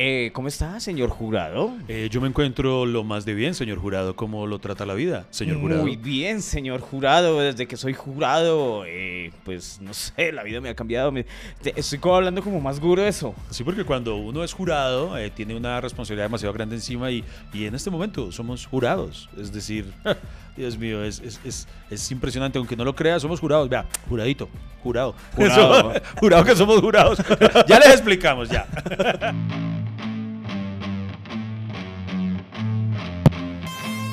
Eh, ¿Cómo está, señor jurado? Eh, yo me encuentro lo más de bien, señor jurado. ¿Cómo lo trata la vida, señor jurado? Muy bien, señor jurado. Desde que soy jurado, eh, pues no sé, la vida me ha cambiado. Me- estoy como hablando como más grueso. Sí, porque cuando uno es jurado, tiene una responsabilidad demasiado grande encima y, y en este momento somos jurados. Es decir, Dios mío, es, es, es, es impresionante. Aunque no lo crea, somos jurados. Vea, juradito, jurado. Jurado. jurado que somos jurados. ya les explicamos, ya.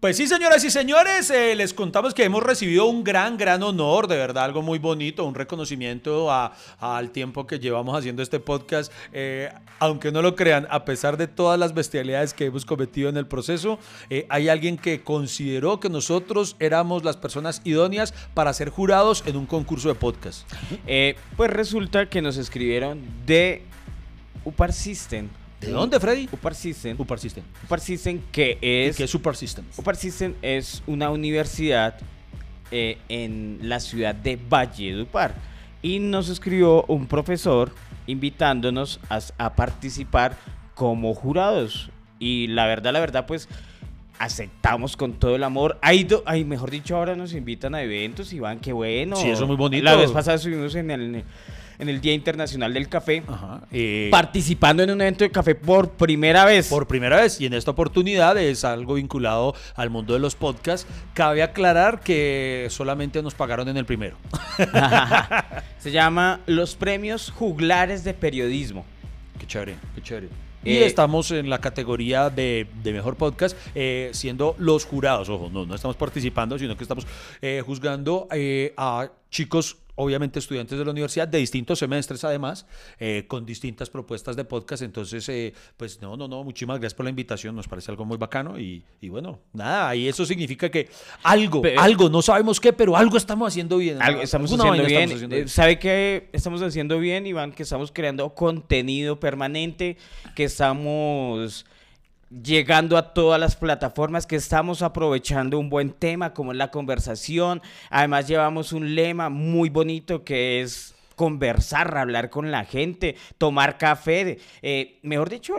Pues sí, señoras y señores, eh, les contamos que hemos recibido un gran, gran honor, de verdad, algo muy bonito, un reconocimiento al tiempo que llevamos haciendo este podcast. Eh, aunque no lo crean, a pesar de todas las bestialidades que hemos cometido en el proceso, eh, hay alguien que consideró que nosotros éramos las personas idóneas para ser jurados en un concurso de podcast. Pues resulta que nos escribieron de Upar System. ¿De dónde, Freddy? Upar System. Upar System. Upar System que ¿Y es... qué es Super System? Upar System es una universidad eh, en la ciudad de Valledupar. Y nos escribió un profesor invitándonos a, a participar como jurados. Y la verdad, la verdad, pues aceptamos con todo el amor. Hay, do- ay, mejor dicho, ahora nos invitan a eventos, Iván, qué bueno. Sí, eso es muy bonito. La vez pasada estuvimos en el, en el Día Internacional del Café, Ajá. Eh, participando en un evento de café por primera vez. por primera vez y en esta oportunidad es algo vinculado al mundo de los podcasts. Cabe aclarar que solamente nos pagaron en el primero. Se llama Los Premios Juglares de Periodismo. Qué chévere, qué chévere. Y Eh, estamos en la categoría de, de mejor podcast, eh, siendo los jurados. Ojo, no, no estamos participando, sino que estamos eh, juzgando a chicos, obviamente estudiantes de la universidad, de distintos semestres además, eh, con distintas propuestas de podcast. Entonces, eh, pues no, no, no, muchísimas gracias por la invitación. Nos parece algo muy bacano. Y, y bueno, nada, y eso significa que algo, algo, no sabemos qué, pero algo estamos haciendo bien. Algo estamos haciendo bien. estamos haciendo Eh, ¿Sabe qué estamos haciendo bien, Iván? Que estamos creando contenido permanente, que estamos llegando a todas las plataformas, que estamos aprovechando un buen tema como es la conversación. Además llevamos un lema muy bonito que es conversar, hablar con la gente, tomar café. eh, mejor dicho,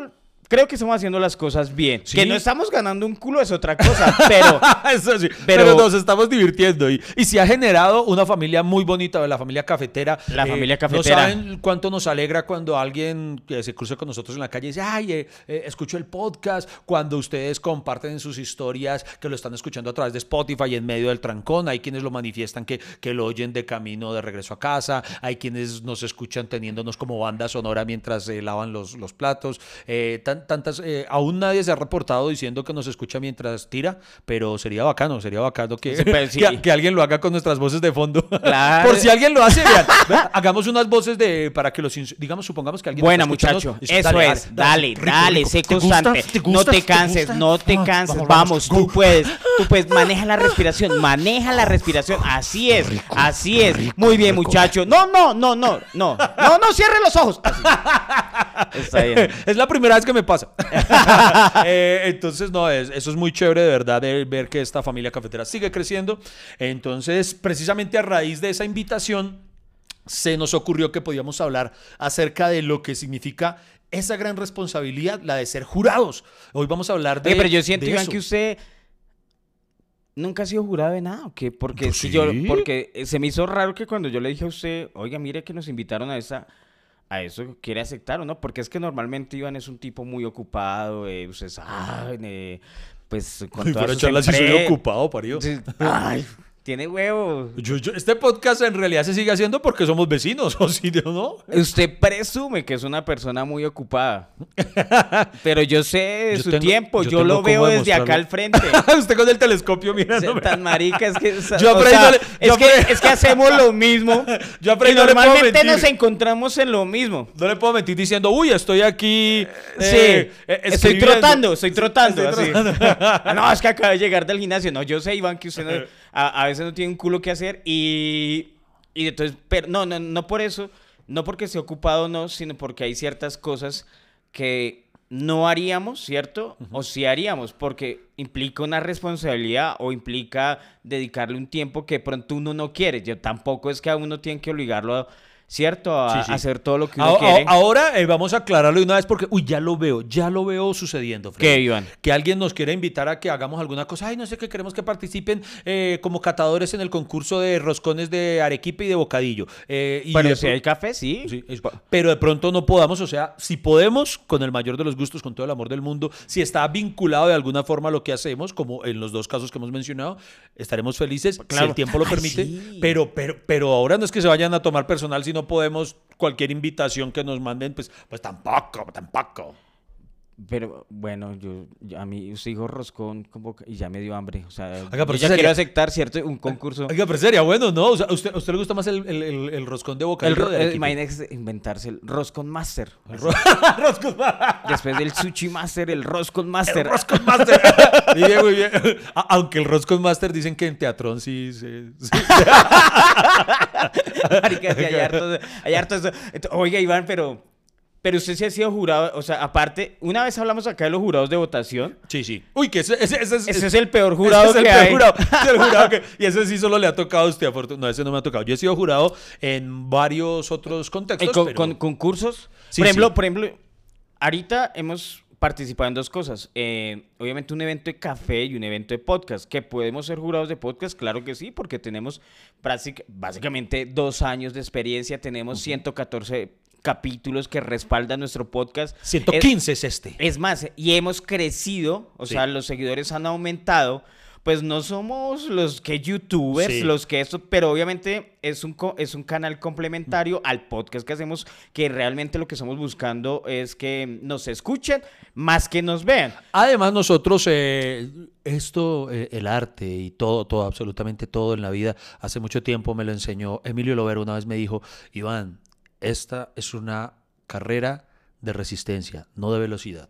creo que estamos haciendo las cosas bien. Sí. Que no estamos ganando un culo es otra cosa, pero... Eso sí, Pero- pero, nos estamos divirtiendo y, y se ha generado una familia muy bonita, la familia cafetera. Eh, La familia No cafetera. saben cuánto nos alegra cuando alguien que se cruza con nosotros en la calle y dice, ay, eh, eh, escucho el podcast, cuando ustedes comparten en sus historias que lo están escuchando a través de Spotify en medio del trancón, hay quienes lo manifiestan que, que lo oyen de camino de regreso a casa, hay quienes nos escuchan teniéndonos como banda sonora mientras eh, lavan los, los platos, eh, tan- tantas, eh, aún nadie se ha reportado diciendo que nos escucha mientras tira, pero sería bacano, sería bacano que, Sí, sí. que, que alguien lo haga con nuestras voces de fondo. Claro. Por si alguien lo hace, vean, vean, hagamos unas voces de para que los digamos supongamos que alguien Buena, muchacho. Eso es. Dale, rico, dale, rico. sé constante. ¿Te No te ¿Te canses, no te Ah, canses. vamos, Vamos, vamos. tú puedes. Tú puedes. Maneja la respiración. Maneja la respiración. Así es. Así es. Muy bien, muchacho. No, no, no, no, no. No, no, cierre los ojos. Así. Está bien. es la primera vez que me pasa. Eh, entonces, no, es, eso es muy chévere de verdad de ver que esta familia cafetera sigue creciendo. Entonces, precisamente a raíz de esa invitación, se nos ocurrió que podíamos hablar acerca de lo que significa esa gran responsabilidad, la de ser jurados. Hoy vamos a hablar de. Oye, pero yo siento, Iván, que usted nunca ha sido jurado de nada, ¿o qué? Porque, si sí. yo, porque se me hizo raro que cuando yo le dije a usted, oiga, mire que nos invitaron a esa... A eso quiere aceptar o no, porque es que normalmente Iván es un tipo muy ocupado, eh, usted sabe, eh, pues con Ay, todas sus charla, sí soy empre- ocupado, parió. Ay, tiene huevos. Yo- yo- este podcast en realidad se sigue haciendo porque somos vecinos, ¿o sí, no? Usted presume que es una persona muy ocupada. Pero yo sé de Yo su tengo- tiempo, yo lo veo desde acá al frente. Usted con el telescopio mirándome. Tan marica, es que, Yo o por ahí sea, no le- es, que, es hacemos lo mismo. Yo ahí y normalmente nos encontramos en lo mismo. No le puedo mentir diciendo, uy, estoy aquí. sí, eh, eh, estoy escribiendo". trotando, estoy trotando. Estoy así. trotando. No, es que acabo de llegar del gimnasio. No, yo sé, Iván, que usted no- a, a veces no tiene un culo que hacer y, y entonces, pero no, no, no por eso, no porque esté ocupado no, sino porque hay ciertas cosas que no haríamos, ¿cierto? O sí haríamos, porque implica una responsabilidad o implica dedicarle un tiempo que pronto uno no quiere. Yo tampoco es que a uno tiene que obligarlo a ¿cierto? A, Sí, sí. a hacer todo lo que uno A- a- quiere. Ahora eh, vamos a aclararlo de una vez porque, uy, ya lo veo, ya lo veo sucediendo. Freddy. ¿Qué, Iván? Que alguien nos quiere invitar a que hagamos alguna cosa. Ay, no sé, que queremos que participen eh, como catadores en el concurso de roscones de arequipe y de bocadillo. Eh, y Pero de si hay café, sí. Sí, es- pero de pronto no podamos, o sea, si podemos, con el mayor de los gustos, con todo el amor del mundo, si está vinculado de alguna forma a lo que hacemos, como en los dos casos que hemos mencionado, estaremos felices si Claro. el tiempo lo Ay, permite. sí. Pero, pero, pero ahora no es que se vayan a tomar personal si no podemos cualquier invitación que nos manden, pues, pues tampoco, tampoco. Pero bueno, yo, yo- a mí usted dijo roscón y ya me dio hambre. O sea, pero yo ya sería- quiero aceptar, ¿cierto? Un concurso. Oiga, pero sería bueno, ¿no? O sea, ¿a usted, a usted le gusta más el, el- el- el roscón de boca? El, ro- eh, imagínese inventarse el Roscon Master. roscón Después del Sushi Master, el Roscon Master. Roscon Master. Muy bien, muy bien. A- Aunque el Roscon Master dicen que en Teatrón sí se... sí. Marica, sí, hay harto, hay harto eso. Oiga, Iván, pero, pero usted sí ha sido jurado. O sea, aparte, una vez hablamos acá de los jurados de votación. Sí, sí. Uy, que ese, ese, ese es, Ese es el peor jurado ese es el que peor hay. jurado, ese es el jurado que- y ese sí solo le ha tocado a usted, afortun- No, ese no me ha tocado. Yo he sido jurado en varios otros Eh, contextos. con, pero- con concursos. Sí, por ejemplo, sí. por ejemplo, ahorita hemos participado en dos cosas. Eh, obviamente un evento de café y un evento de podcast. ¿Que podemos ser jurados de podcast? Claro que sí, porque tenemos básicamente dos años de experiencia. Tenemos 114 capítulos que respaldan nuestro podcast. Es- 115 es, este. es más, y hemos crecido, o Sí. sea, los seguidores han aumentado. Pues no somos los que youtubers, Sí. los que esto, pero obviamente es un, es un canal complementario al podcast que hacemos, que realmente lo que estamos buscando es que nos escuchen más que nos vean. Además, nosotros, eh, esto, eh, el arte y todo, todo, absolutamente todo en la vida, hace mucho tiempo me lo enseñó Emilio Lovero. Una vez me dijo, Iván, esta es una carrera de resistencia, no de velocidad.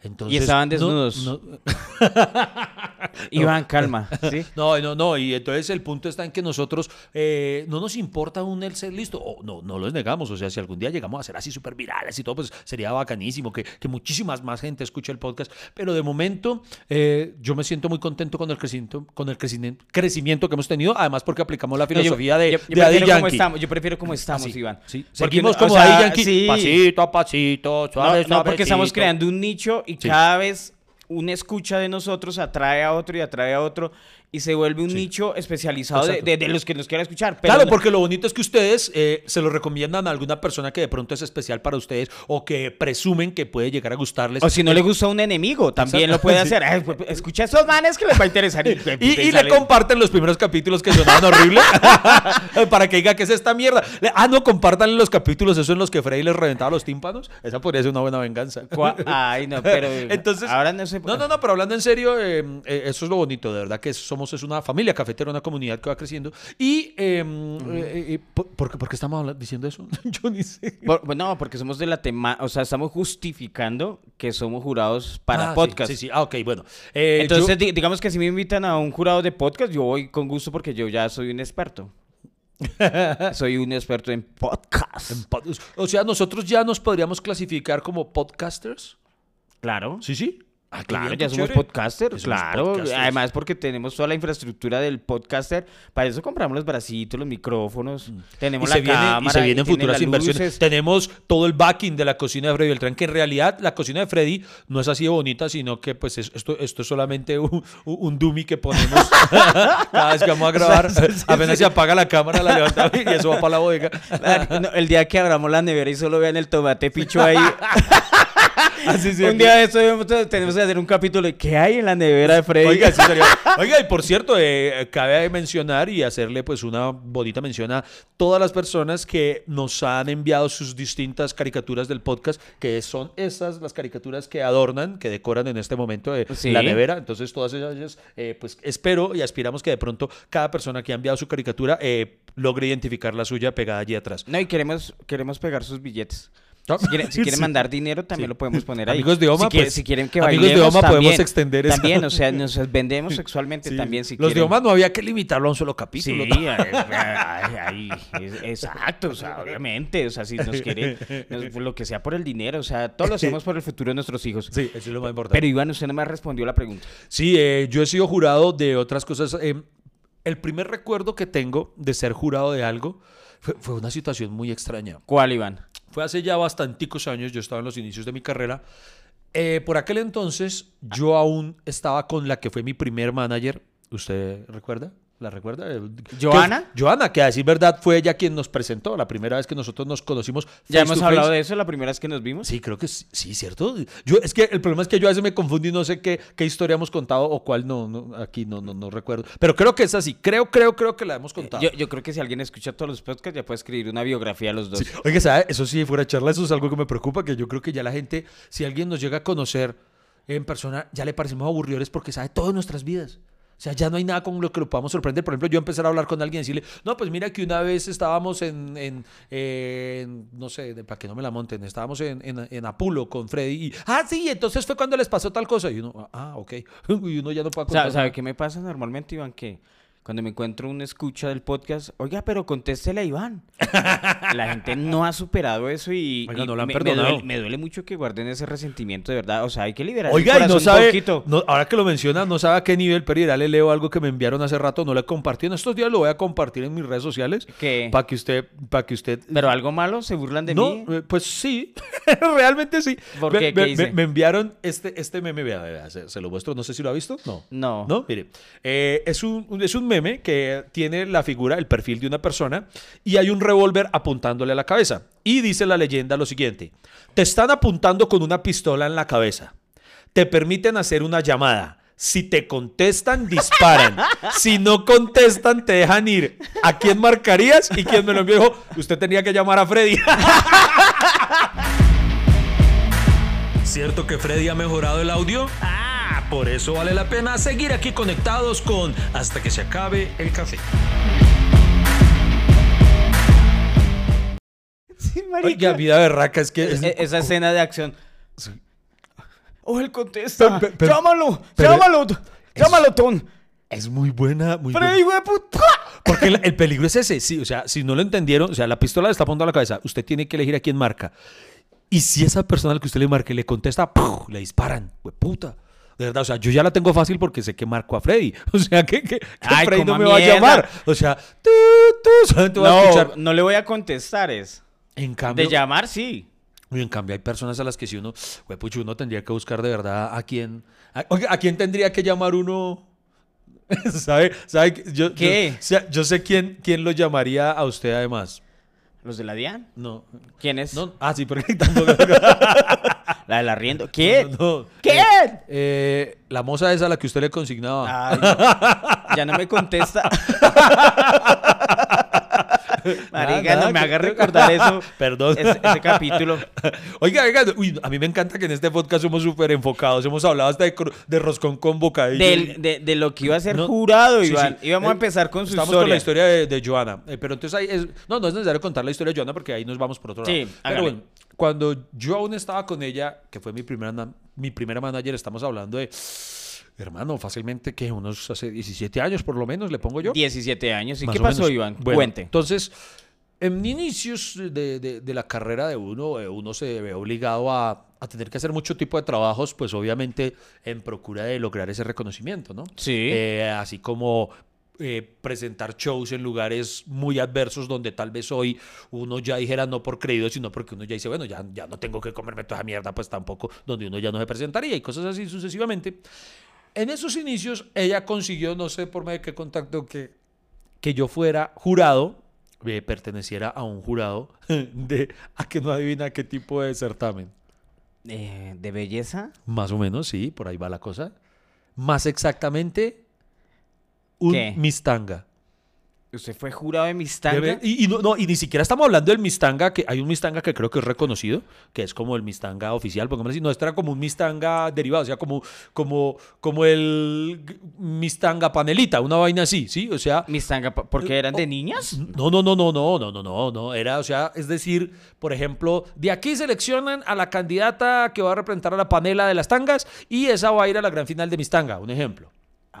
Entonces, estaban no- desnudos. no- Iván, calma, ¿sí? No, no, no. Y entonces el punto está en que nosotros eh, no nos importa un el ser listo. O no, no los negamos. O sea, si algún día llegamos a ser así súper virales y todo, pues sería bacanísimo que, que muchísimas más gente escuche el podcast. Pero de momento eh, yo me siento muy contento con el crecimiento, con el crecimiento, crecimiento que hemos tenido. Además, porque aplicamos la No, yo- filosofía de, yo- yo de Daddy como estamos, yo prefiero como estamos, Así, Iván. sí. Seguimos como o sea, Daddy Yankee. sí. Pasito a pasito, No, suave, no, porque estamos creando un nicho y Sí. cada vez una escucha de nosotros atrae a otro y atrae a otro y se vuelve un Sí. nicho especializado de, de- de los que nos quieran escuchar. Pero Claro, no- porque lo bonito es que ustedes eh, se lo recomiendan a alguna persona que de pronto es especial para ustedes o que presumen que puede llegar a gustarles. O si no le gusta a un enemigo, también lo puede hacer. Ay, pues, escucha a esos manes que les va a interesar. Y, Y, y le comparten los primeros capítulos que sonaban horribles para que diga que es esta mierda. Le- Ah, no, compartan los capítulos, esos en los que Freddy les reventaba los tímpanos. Esa podría ser una buena venganza. Ay, no, pero Entonces, ahora no sé. No, no, no, pero hablando en serio, eh, eh, eso es lo bonito, de verdad que somos es una familia cafetera, una comunidad que va creciendo. Y, eh, eh, eh, ¿por, por qué- por qué estamos diciendo eso? Yo ni sé. Por- pues no, porque somos de la tema, o sea, estamos justificando que somos jurados para Ah, sí, podcast. Sí, sí, ah, ok, bueno. Eh, Entonces, yo- di- digamos que si me invitan a un jurado de podcast, yo voy con gusto porque yo ya soy un experto. soy un experto en podcast. en pod- o sea, nosotros ya nos podríamos clasificar como podcasters. Claro. Sí, sí. Ah, Claro, ya somos podcasters, claro. podcasters. Además, porque tenemos toda la infraestructura del podcaster. Para eso compramos los bracitos, los micrófonos. Tenemos Mm. Y la se, viene- cámara. y se vienen futuras inversiones. luces. Tenemos todo el backing de la cocina de Freddy Beltrán, que en realidad la cocina de Freddy no es así de bonita, sino que pues es- esto, esto es solamente un, un dummy que ponemos cada vez que vamos a grabar. Apenas se apaga la cámara, la levantamos y eso va para la bodega. No, el día que abramos la nevera y solo vean el tomate picho ahí. Así sí, un día de esto tenemos que hacer un capítulo de qué hay en la nevera de Freddy. Oiga, sí sería- Oiga, y por cierto, eh, cabe mencionar y hacerle pues una bonita mención a todas las personas que nos han enviado sus distintas caricaturas del podcast, que son esas las caricaturas que adornan, que decoran en este momento eh, Sí. la nevera. Entonces, todas ellas, eh, pues espero y aspiramos que de pronto cada persona que ha enviado su caricatura eh, logre identificar la suya pegada allí atrás. No, y queremos, queremos pegar sus billetes. Si quieren, si quieren Sí. mandar dinero, también Sí. lo podemos poner ahí. Amigos de Oma, si, quieren, pues, si quieren que amigos de Oma, podemos también, extender esa- También, o sea, nos vendemos sexualmente Sí. también si Los de quieren. Oma no había que limitarlo a un solo Sí, capítulo. es- exacto, o sea, obviamente, o sea, si nos quiere, nos- por lo que sea por el dinero, o sea, todo lo hacemos por el futuro de nuestros hijos. Sí, eso es lo más importante. Pero Iván, usted no me respondió la pregunta. Sí, eh, yo he sido jurado de otras cosas. eh, el primer recuerdo que tengo de ser jurado de algo fue, fue una situación muy extraña. ¿Cuál, Iván? Fue hace ya bastanticos años, yo estaba en los inicios de mi carrera. Eh, por aquel entonces, yo aún estaba con la que fue mi primer manager. ¿Usted recuerda? ¿La recuerda? Eh, ¿Joana? que- Joana, que a decir verdad fue ella quien nos presentó la primera vez que nosotros nos conocimos. ¿Ya hemos hablado de eso la primera vez que nos vimos? Sí, creo que sí, sí, ¿cierto? Yo, es que el problema es que yo a veces me confundo y no sé qué, qué historia hemos contado o cuál no, no aquí no, no, no recuerdo. Pero creo que es así. Creo, creo, creo que la hemos contado. Yo, yo creo que si alguien escucha todos los podcasts ya puede escribir una biografía a los dos. Sí. Oiga, ¿sabe? Eso sí, fuera de charla, eso es algo que me preocupa, que yo creo que ya la gente, si alguien nos llega a conocer en persona, ya le parecemos aburridores porque sabe todas nuestras vidas. O sea, ya no hay nada con lo que lo podamos sorprender. Por ejemplo, yo empezar a hablar con alguien y decirle, no, pues mira que una vez estábamos en, en, en, no sé, de- para que no me la monten, estábamos en, en, en Apulo con Freddy y, ah, sí, entonces fue cuando les pasó tal cosa. Y uno, ah, ok. Y uno ya no puede O sea, contar. ¿Sabe qué me pasa normalmente, Iván? Que cuando me encuentro un escucha del podcast, oiga, pero contéstele a Iván. La gente no ha superado eso y, Oiga, y no lo han me, me perdonado. duele, me duele mucho que guarden ese resentimiento, de verdad. O sea, hay que liberar Oiga, el y no corazón un sabe, poquito. no- ahora que lo menciona, no sabe a qué nivel, pero le leo algo que me enviaron hace rato, no lo he compartido. En estos días lo voy a compartir en mis redes sociales. ¿Qué? Para que usted, para que usted... Pero algo malo, se burlan de no, mí. eh, pues sí, realmente sí. ¿Por Me- qué? Me, ¿Qué me- hice? me enviaron este, este meme, vea, vea, se, se lo muestro, no sé si lo ha visto. No. No. No, mire, eh, es, un, un- es un meme que tiene la figura, el perfil de una persona y hay un revólver apuntándole a la cabeza. Y dice la leyenda lo siguiente, te están apuntando con una pistola en la cabeza, te permiten hacer una llamada. Si te contestan, disparan. Si no contestan, te dejan ir. ¿A quién marcarías? Y quien me lo envió dijo, usted tenía que llamar a Freddy. ¿Cierto que Freddy ha mejorado el audio? Ah, por eso vale la pena seguir aquí conectados con Hasta que se acabe el café. Sí, marica. Oiga, vida berraca, es que... es- E- esa escena de acción. Oh, él contesta. Pe- pe- pero- llámalo, pero- llámalo, llámalo, Ton. Es muy buena, muy buena. Freddy, hueputa. Porque el, el peligro es ese, sí, o sea, si no lo entendieron, o sea, la pistola le está apuntando a la cabeza, usted tiene que elegir a quién marca. Y si esa persona al que usted le marque le contesta, ¡puf! le disparan, puta. De verdad, o sea, yo ya la tengo fácil porque sé que marco a Freddy. O sea, que, que- que Ay, Freddy no me va a llamar. O sea, tú, tú, solamente va a No, escuchar. no le voy a contestar, es. En cambio, De llamar, sí. Uy, en cambio, hay personas a las que si uno, pucha, uno tendría que buscar de verdad a quién, a, ¿a quién tendría que llamar uno. ¿Sabe? ¿Sabe? Yo, ¿Qué? Yo, o sea, yo sé quién, quién lo llamaría a usted además. ¿Los de la DIAN? No. ¿Quién es? no ah, sí, porque tampoco. La del arriendo. ¿Qué? no. ¿Qué? Eh, eh, la moza esa a la que usted le consignaba. Ay, ya no me contesta. Marica, no me haga recordar eso. Perdón. Ese, ese capítulo. Oiga, oiga, uy, a mí me encanta que en este podcast somos súper enfocados. Hemos hablado hasta de, de roscón con bocadillo. Del- de, de lo que iba a ser No, jurado, sí, Iván. sí. Íbamos a Eh, empezar con su Estamos historia. con la historia de, de Joana. Eh, pero entonces ahí es. No, no es necesario contar la historia de Joana porque ahí nos vamos por otro Sí, lado. hágale. Pero bueno, cuando yo aún estaba con ella, que fue mi primera, mi primera manager, estamos hablando de. Hermano, fácilmente que unos hace 17 años por lo menos, le pongo yo. 17 años. ¿Y Más qué pasó, menos. Iván? Bueno, Cuente. Entonces, en inicios de, de- de la carrera de uno, eh, uno se ve obligado a, a tener que hacer mucho tipo de trabajos, pues obviamente en procura de lograr ese reconocimiento, ¿no? Sí. Eh, así como eh, presentar shows en lugares muy adversos donde tal vez hoy uno ya dijera no por creído, sino porque uno ya dice, bueno, ya, ya no tengo que comerme toda esa mierda, pues tampoco, donde uno ya no se presentaría y cosas así sucesivamente. En esos inicios, ella consiguió, no sé por medio de qué contacto, que, que yo fuera jurado, eh, perteneciera a un jurado de, a que no adivina qué tipo de certamen. Eh, ¿De belleza? Más o menos, sí, por ahí va la cosa. Más exactamente, un ¿Qué? Miss Tanga. ¿Usted fue jurado de Miss De Tanga? ver- Y, y no, no, y ni siquiera estamos hablando del Mistanga, que hay un Mistanga que creo que es reconocido, que es como el Mistanga oficial, pongámosle así. No, este era como un Mistanga derivado, o sea, como, como, como el Mistanga panelita, una vaina así, ¿sí? O sea, ¿Miss Tanga pa- porque eran de niñas? no, no, no, no, no, no, no, no, no. Era, o sea, es decir, por ejemplo, de aquí seleccionan a la candidata que va a representar a la panela de las tangas y esa va a ir a la gran final de Mistanga, un ejemplo.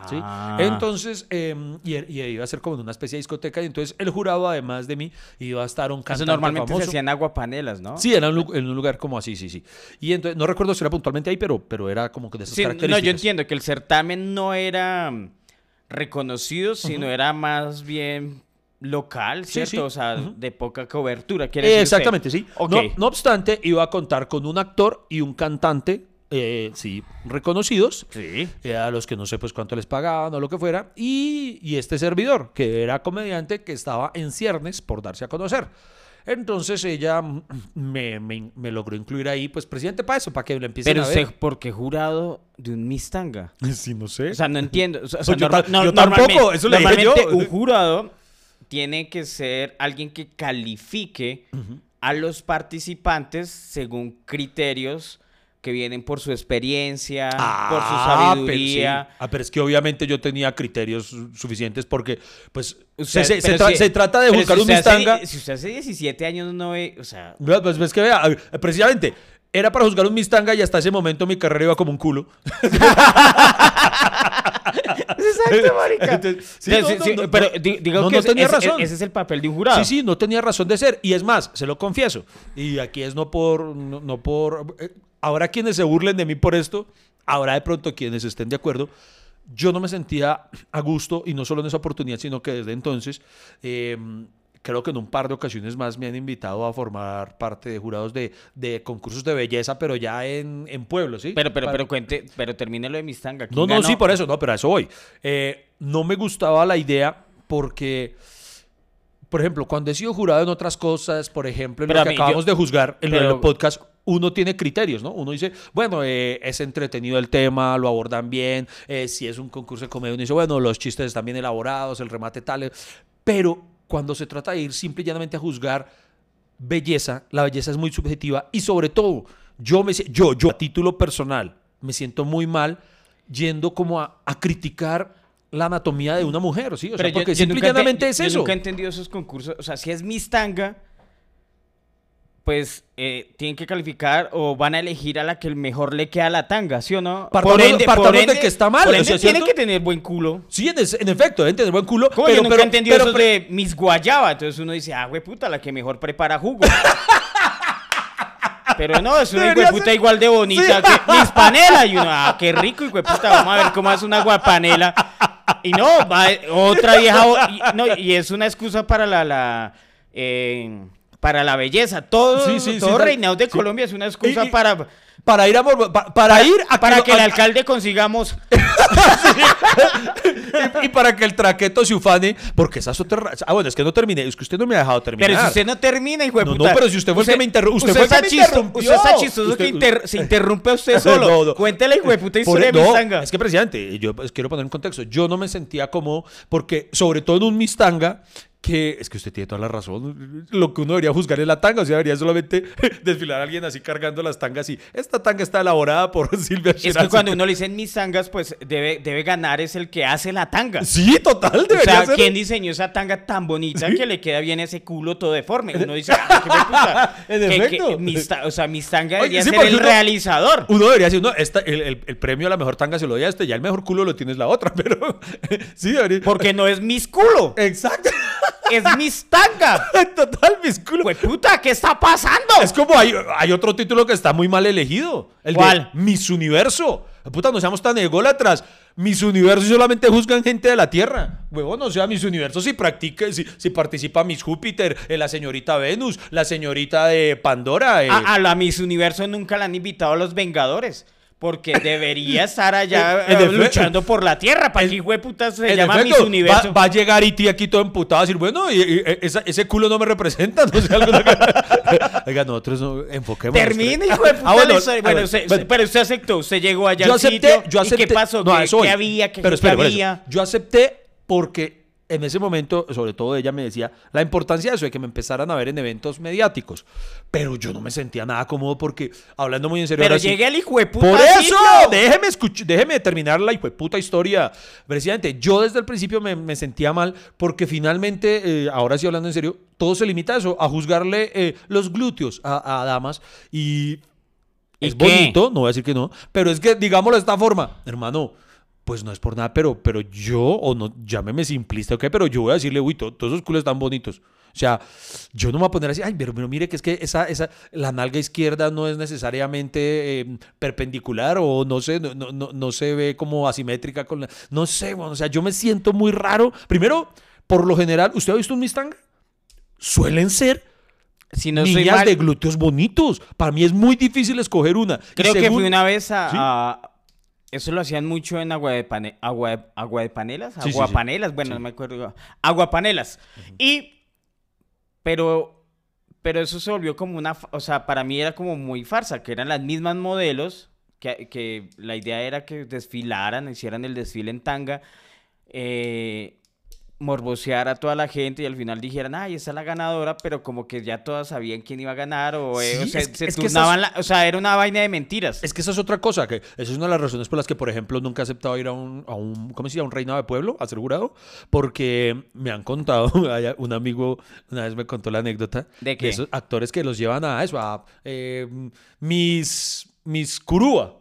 ¿Sí? Ah. Entonces, eh, y, y iba a ser como en una especie de discoteca y entonces el jurado, además de mí, iba a estar un cantante normalmente famoso. se hacían aguapanelas, ¿no? Sí, era en un, lu- en un lugar como así, sí, sí. Y entonces, no recuerdo si era puntualmente ahí, pero, pero era como que de esas Sí, no, características. yo entiendo que el certamen no era mm, reconocido, sino era más bien local, ¿cierto? sí. O sea, de poca cobertura. decir exactamente, sí. Ok. No, no obstante, iba a contar con un actor y un cantante, eh, sí, reconocidos, Sí. eh, a los que no sé pues cuánto les pagaban o lo que fuera, y, y este servidor, que era comediante, que estaba en ciernes por darse a conocer. Entonces ella me, me- me logró incluir ahí, pues presidente para eso, para que lo empiecen Pero a ver. usted, ¿por qué jurado de un Miss Tanga? Sí, no sé. O sea, no entiendo. O sea, Pues yo norma- ta- no- yo tampoco, eso le dije yo. un jurado tiene que ser alguien que califique a los participantes según criterios que vienen por su experiencia, por su Ah, pero sabiduría. sí. Ah, pero es que obviamente yo tenía criterios su- suficientes porque, pues, Usted- se, se- pero se tra- si- se trata de buscar si un hace- mistanga. Si usted hace 17 años no ve, o sea, Vea, Pues ves que vea, precisamente, era para juzgar un mistanga y hasta ese momento mi carrera iba como un culo. Exacto, marica. Entonces, sí, Entonces, no, sí, no, no, pero digo que tenía ese, razón. ese es el papel de un jurado. Sí, sí, no tenía razón de ser. Y es más, se lo confieso. Y aquí es no por. No, no por eh, habrá quienes se burlen de mí por esto. Habrá de pronto quienes estén de acuerdo. Yo no me sentía a gusto, y no solo en esa oportunidad, sino que desde entonces. eh, Creo que en un par de ocasiones más me han invitado a formar parte de jurados de, de concursos de belleza, pero ya en, en pueblos, ¿sí? Pero, pero, Para- pero cuente, pero termine lo de Miss Tanga. ¿Quién no, no, ganó? sí, por eso, no, pero a eso voy. Eh, no me gustaba la idea porque, por ejemplo, cuando he sido jurado en otras cosas, por ejemplo, en Pero lo a que mí, acabamos yo- de juzgar en pero- del podcast, uno tiene criterios, ¿no? Uno dice, bueno, eh, es entretenido el tema, lo abordan bien, eh, si es un concurso de comedia, uno dice, bueno, los chistes están bien elaborados, el remate tal, pero cuando se trata de ir simple y llanamente a juzgar belleza, la belleza es muy subjetiva y sobre todo, yo, me, yo, yo a título personal, me siento muy mal yendo como a, a criticar la anatomía de una mujer, ¿sí? O sea, Pero yo- porque yo simple y nunca ente- llanamente es yo eso. nunca he entendido esos concursos. O sea, si es Miss Tanga, pues eh, tienen que calificar o van a elegir a la que el mejor le queda a la tanga, ¿sí o no? Partamos- partamos de que está mal, por o ende que tener buen culo. Sí, en, es- en efecto, deben tener buen culo. Pero, yo nunca pero- he entendido pero- eso de Miss Guayaba. Entonces uno dice, ah, güey, puta, la que mejor prepara jugo. Pero no, es una puta igual de bonita que Miss Panela. Y uno, ah, qué rico, puta, vamos a ver cómo hace una guapanela. Y no, va otra vieja. Y, no, y es una excusa para la. la eh, para la belleza. Todo, Sí, sí, sí, todo sí. reinado de. Colombia es una excusa Y- y- para. Para ir a, mor- pa- para, ir a Para que el a- alcalde consigamos. y, y para que el traqueto se ufane, porque esa es otra ra- Ah, bueno, es que no terminé, es que usted no me ha dejado terminar. Pero si usted no termina, hijo de No, no, puta. pero si usted fue el que me interru- usted fue el que me interrumpió. Usted está chistoso Usted- que inter- se interrumpe a usted solo. No, no. Cuéntele, hijo de puta, historia de Mistanga. Es que, presidente, yo quiero poner en contexto. Yo no me sentía como, porque sobre todo en un Mistanga, que es que usted tiene toda la razón. Lo que uno debería juzgar es la tanga, o sea, debería solamente desfilar a alguien así cargando las tangas y esta tanga está elaborada por Silvia Es que Shirazi". cuando uno le dicen mistangas, pues debe, debe ganar es el que hace la tanga. Sí, total, O debería sea, ser. ¿quién diseñó esa tanga tan bonita que le queda bien ese culo todo deforme? Uno dice, ah, qué puta. En Que- que efecto. Mista- o sea, Mistanga Oye, debería sí, ser el uno- realizador. Uno debería decir, no, esta, el, el- el premio a la mejor tanga se lo doy a este, ya el mejor culo lo tienes la otra, pero sí, debería. Porque no es mis culo, Exacto. Es Mistanga. Total, mis culos. Güey, puta, ¿qué está pasando? Es como hay, hay otro título que está muy mal elegido. El ¿Cuál? de Miss Universo. Puta, no seamos tan ególatras. Miss Universo solamente juzgan gente de la Tierra. Huevón, o sea, Miss Universo si practica, si, si participa Miss Júpiter, eh, la señorita Venus, la señorita de Pandora. eh. A, a la Miss Universo nunca la han invitado a los Vengadores. Porque debería estar allá eh, luchando por la tierra. ¿Para qué hijo de puta se llama Miss Universo? Va, va a llegar Iti aquí todo emputado a decir, bueno, y, y- e- esa- ese culo no me representa. No sé. Oiga, nosotros no, enfoquemos. Termine, hijo de puta. Ah, bueno, Bueno, usted- bueno. pero usted aceptó. Usted llegó allá yo al acepté, sitio. yo acepté. ¿Y qué pasó? no, ¿Qué, había? ¿Qué, Pero espere, había? Yo acepté porque en ese momento, sobre todo ella me decía la importancia de eso, de que me empezaran a ver en eventos mediáticos. Pero yo no me sentía nada cómodo porque, hablando muy en serio, Pero llegué al hijo de puta por eso, sitio. déjeme, déjeme terminar la puta historia. Presidente, yo desde el principio me, me sentía mal porque finalmente, eh, ahora sí hablando en serio, todo se limita a eso, a juzgarle eh, los glúteos a, a damas y ¿Y es qué? bonito, no voy a decir que no, pero es que digámoslo de esta forma, hermano. Pues no es por nada, pero, pero yo, o no, llámeme simplista, ok, pero yo voy a decirle, uy, to- todos esos culos están bonitos. O sea, yo no me voy a poner así, ay, pero, pero mire que es que esa, esa, la nalga izquierda no es necesariamente eh, perpendicular o no sé, no, no, no, no se ve como asimétrica con la. No sé, bueno, o sea, yo me siento muy raro. Primero, por lo general, ¿usted ha visto un Mustang? Suelen ser Si no soy niñas mal, de glúteos bonitos. Para mí es muy difícil escoger una. Creo que fui una vez a, Sí. a- Eso lo hacían mucho en agua de, pane- agua de, agua de panelas. Sí, sí, sí. Aguapanelas, bueno, no me acuerdo. Aguapanelas. Y. Pero. Pero eso se volvió como una. O sea, para mí era como muy farsa, que eran las mismas modelos. Que, que la idea era que desfilaran, hicieran el desfile en tanga. Eh, morbosear a toda la gente y al final dijeran, ay, esa es la ganadora, pero como que ya todas sabían quién iba a ganar o, eh, Sí, o sea, es que- se es la- o sea, era una vaina de mentiras. Es que esa es otra cosa, que esa es una de las razones por las que, por ejemplo, nunca he aceptado ir a un, a un ¿cómo se llama? Un reinado de pueblo, a ser jurado, porque me han contado, un amigo una vez me contó la anécdota ¿De qué? esos actores que los llevan a eso, a eh, mis, mis curúa.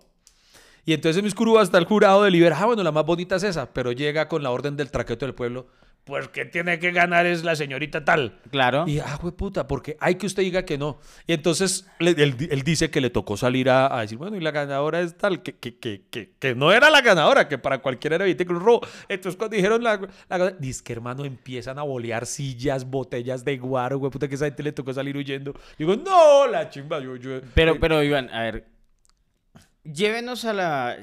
Y entonces en mis curúas está el jurado de Libera, ah, bueno, la más bonita es esa, pero llega con la orden del traqueto del pueblo, pues que tiene que ganar es la señorita tal. Claro. Y, ah, güey, puta, porque hay que usted diga que no. Y entonces le- él, él dice que le tocó salir a, a decir, bueno, y la ganadora es tal, que, que, que, que, que no era la ganadora, que para cualquiera era Vite Cruz Rojo. Entonces cuando dijeron la, la dice que hermano, empiezan a bolear sillas, botellas de guaro, güey, puta, que esa gente le tocó salir huyendo. Digo, no, la chimba, yo, yo. Pero, eh, pero, Iván, a ver, llévenos a la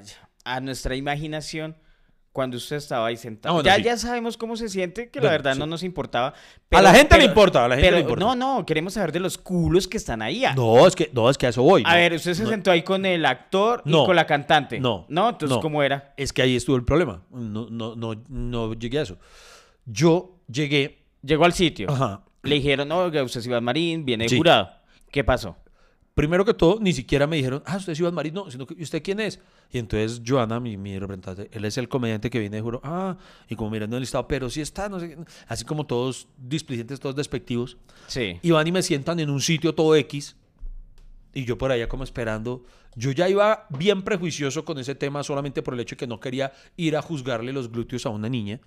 a nuestra imaginación cuando usted estaba ahí sentado. Ya, sí. ya sabemos cómo se siente, que la verdad sí. no nos importaba. A la gente le importa, a la gente pero- le importa. No, no, queremos saber de los culos que están ahí. A, No, es que, no, es que a eso voy. a no, ver, usted se sentó ahí con el actor y con la cantante. No, No, entonces. ¿cómo era? Es que ahí estuvo el problema. No, no, no, no llegué a eso. Yo llegué. Llegó al sitio. Ajá. Le dijeron, no, usted es Iván Marín, viene Sí. jurado. ¿Qué pasó? Primero que todo, ni siquiera me dijeron, ah, usted es Iván Marín, no, sino que, ¿y usted quién es? Y entonces Joana, mi, mi representante, él es el comediante que viene de juro, ah, y como mirando el listado, pero sí está, no sé, qué", así como todos displicentes, todos despectivos. Sí. Y van y me sientan en un sitio todo X, y yo por allá como esperando. Yo ya iba bien prejuicioso con ese tema solamente por el hecho de que no quería ir a juzgarle los glúteos a una niña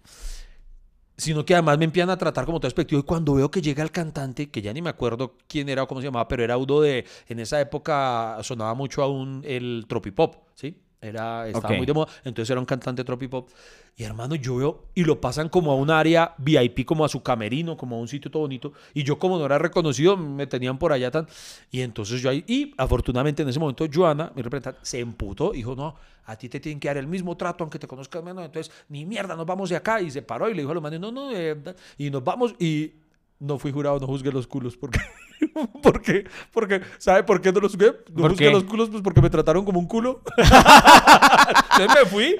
sino que además me empiezan a tratar como todo despectivo y cuando veo que llega el cantante, que ya ni me acuerdo quién era o cómo se llamaba, pero era uno de, en esa época sonaba mucho aún el tropipop, ¿sí? Era, estaba Ok. muy de moda, entonces era un cantante tropipop. Y hermano, yo veo, y lo pasan como a un área VIP, como a su camerino, como a un sitio todo bonito. Y yo como no era reconocido, me tenían por allá tan... Y entonces yo ahí, y afortunadamente en ese momento Joana, mi representante, se emputó, dijo, no, a ti te tienen que dar el mismo trato aunque te conozcas menos. Entonces, ni mierda, nos vamos de acá. Y se paró y le dijo a los manes, no, no, eh, y nos vamos. Y no fui jurado, no juzgué los culos. porque ¿Por qué? Porque, ¿sabe por qué no los juzgué? No ¿Por juzgué qué? los culos, pues porque me trataron como un culo. Entonces me fui.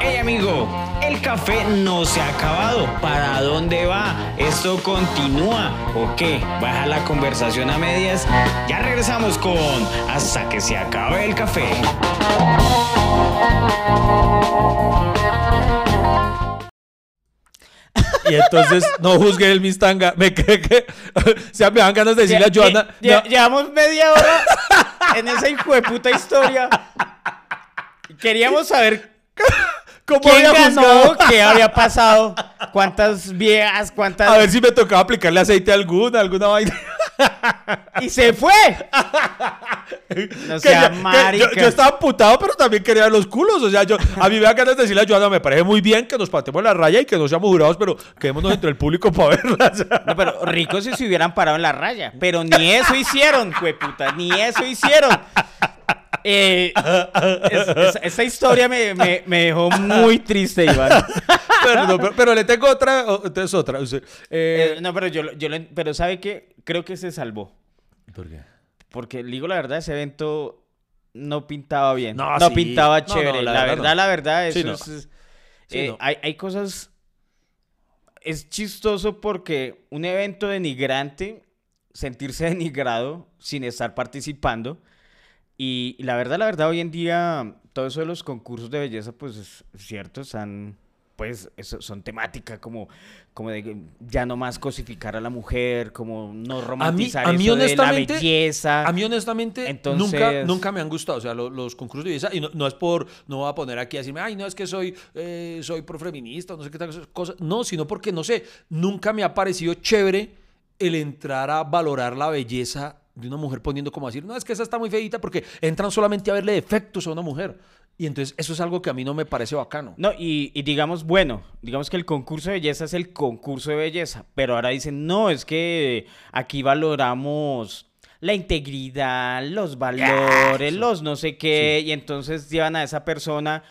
Hey amigo, el café no se ha acabado. ¿Para dónde va? ¿Esto continúa o qué? ¿Baja la conversación a medias? Ya regresamos con Hasta que se acabe el café. Y entonces no juzgué el Mistanga. Me cree que. o sea, me dan ganas de decirle a Joana. Lle- no, Llevamos media hora en esa hijo de puta historia. Queríamos saber ¿Cómo quién había ganó, qué había pasado, cuántas viejas, cuántas... A ver si me tocaba aplicarle aceite a alguna, alguna vaina. Y se fue. Que sea que yo, yo estaba putado, pero también quería ver los culos. O sea, yo, a mí me da ganas de decirle a Joana, me parece muy bien que nos patemos la raya y que no seamos jurados, pero quedémonos entre el público para verlas. No, pero ricos si se hubieran parado en la raya. Pero ni eso hicieron, puta, Ni eso hicieron. Eh, es- es- esa historia me, me- me dejó muy triste, Iván. pero, no, pero- pero le tengo otra, o- entonces otra. o eh, Eh, no, pero yo, yo pero ¿sabe qué? Creo que se salvó. ¿Por qué? Porque, digo la verdad, ese evento no pintaba bien. No, No, sí. pintaba No, no, chévere. la la, verdad verdad, no. la verdad, eso Sí, no. es- es- eh, no. hay, hay cosas... Es chistoso porque un evento denigrante, sentirse denigrado sin estar participando. Y, y la verdad, la verdad, hoy en día, todo eso de los concursos de belleza, pues es cierto, están, pues, eso, son temática como, como de ya no más cosificar a la mujer, como no romantizar a mí eso de la belleza. A mí honestamente nunca, Entonces- nunca me han gustado, o sea, lo- los, concursos de belleza, y no, no es por, no voy a poner aquí a decirme, ay, no, es que soy, eh, soy profeminista, no sé qué tal cosa, no, sino porque, no sé, nunca me ha parecido chévere el entrar a valorar la belleza de una mujer poniendo como decir, no, es que esa está muy feita porque entran solamente a verle defectos a una mujer. Y entonces eso es algo que a mí no me parece bacano. No, y, y digamos, bueno, digamos que el concurso de belleza es el concurso de belleza, pero ahora dicen, no, es que aquí valoramos la integridad, los valores, los no sé qué, y entonces llevan a esa persona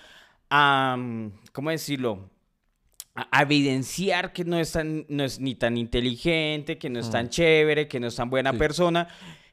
a, mm, ¿cómo decirlo? A, evidenciar que no es, tan, no es ni tan inteligente, que no es tan chévere, que no es tan buena Sí. persona.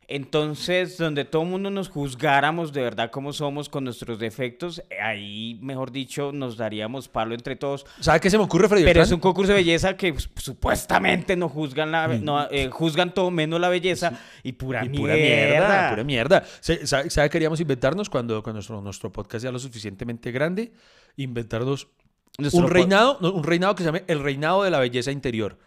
Entonces, donde todo el mundo nos juzgáramos de verdad como somos con nuestros defectos, ahí, mejor dicho, nos daríamos palo entre todos. ¿Sabe qué se me ocurre, Freddy? Pero es un concurso de belleza que pues, supuestamente no juzgan la, no, eh, juzgan todo menos la belleza y pura, Y mierda. pura mierda, pura mierda. Se- ¿Sabe, sabe qué queríamos inventarnos cuando, cuando nuestro, nuestro podcast sea lo suficientemente grande? Inventarnos Nuestro un reinado, un reinado que se llame el reinado de la belleza interior.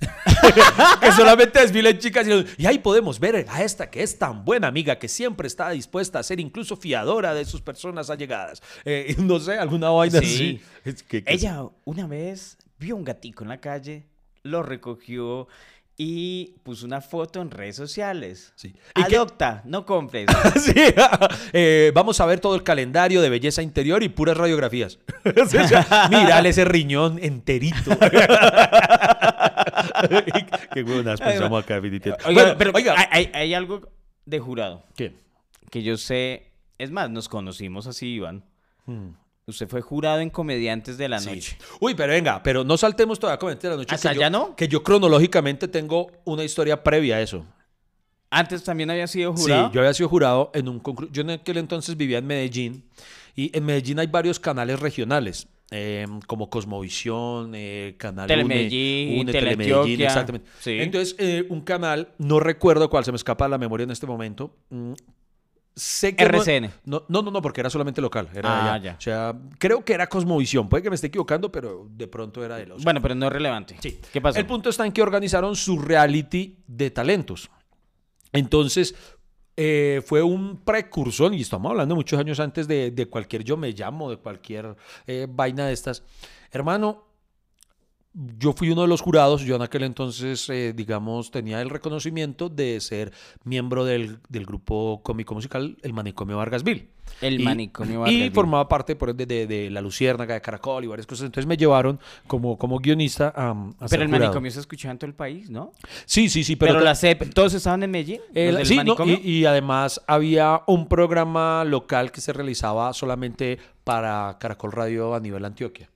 que solamente desfilen chicas y, y ahí podemos ver a esta que es tan buena amiga que siempre está dispuesta a ser incluso fiadora de sus personas allegadas. Eh, no sé, alguna vaina Sí. así. Es que- que- Ella una vez vio un gatico en la calle, lo recogió y puso una foto en redes sociales. Sí. ¿Y qué- Adopta, no compres. Sí. Eh, vamos a ver todo el calendario de belleza interior y puras radiografías. Mírale ese riñón enterito. Qué buenas pensamos acá, definitivamente. Oiga, Bueno, pero oiga. Hay, algo de jurado ¿Qué? que yo sé. Es más, nos conocimos así, Iván. Hmm. Usted fue jurado en Comediantes de la Sí. Noche. Uy, pero venga, pero no saltemos todavía con de la noche. ¿Hasta que yo- ya no? Que yo cronológicamente tengo una historia previa a eso. Antes también había sido jurado. Sí, yo había sido jurado en un concurso. Yo en aquel entonces vivía en Medellín y en Medellín hay varios canales regionales. Eh, como Cosmovisión, eh, Canal Telemedellín, Une, Telemedellín, exactamente. sí. Entonces, eh, un canal, no recuerdo cuál, se me escapa de la memoria en este momento. mm, sé que RCN. No, no, no, no, porque era solamente local. Era Ah, allá. ya. O sea, creo que era Cosmovisión. Puede que me esté equivocando, pero de pronto era de los. Bueno, pero no es relevante. Sí. ¿Qué pasó? El punto está en que organizaron su reality de talentos. Entonces, eh, fue un precursor, y estamos hablando muchos años antes de, de cualquier yo me llamo, de cualquier eh, vaina de estas. Hermano, yo fui uno de los jurados, yo en aquel entonces, eh, digamos, tenía el reconocimiento de ser miembro del, del grupo cómico musical El Manicomio Vargasville. El Y- manicomio Y Vargasville. formaba parte por de, de La Luciérnaga, de Caracol y varias cosas. Entonces me llevaron como, como guionista a, a ser Pero el jurado. manicomio se escuchaba en todo el país, ¿no? Sí, sí, sí. Pero, Pero, la CEP, ¿todos estaban en Medellín? el- ¿Los del sí, no, y, y además había un programa local que se realizaba solamente para Caracol Radio a nivel Antioquia.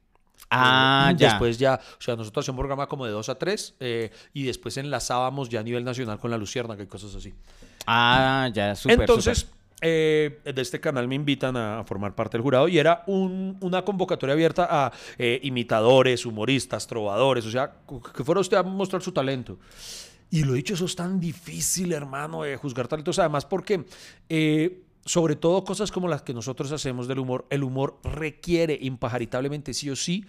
Ah, Eh, ya. Después ya, o sea, nosotros hacíamos un programa como de 2 a 3 y después enlazábamos ya a nivel nacional con la Luciérnaga y cosas así. Ah, ya, súper, Entonces, eh, de este canal me invitan a formar parte del jurado y era un- una convocatoria abierta a eh, imitadores, humoristas, trovadores, o sea, que fuera usted a mostrar su talento. Y lo dicho, eso es tan difícil, hermano, de juzgar talentos, además porque... eh, sobre todo cosas como las que nosotros hacemos del humor, el humor requiere impajaritablemente sí o sí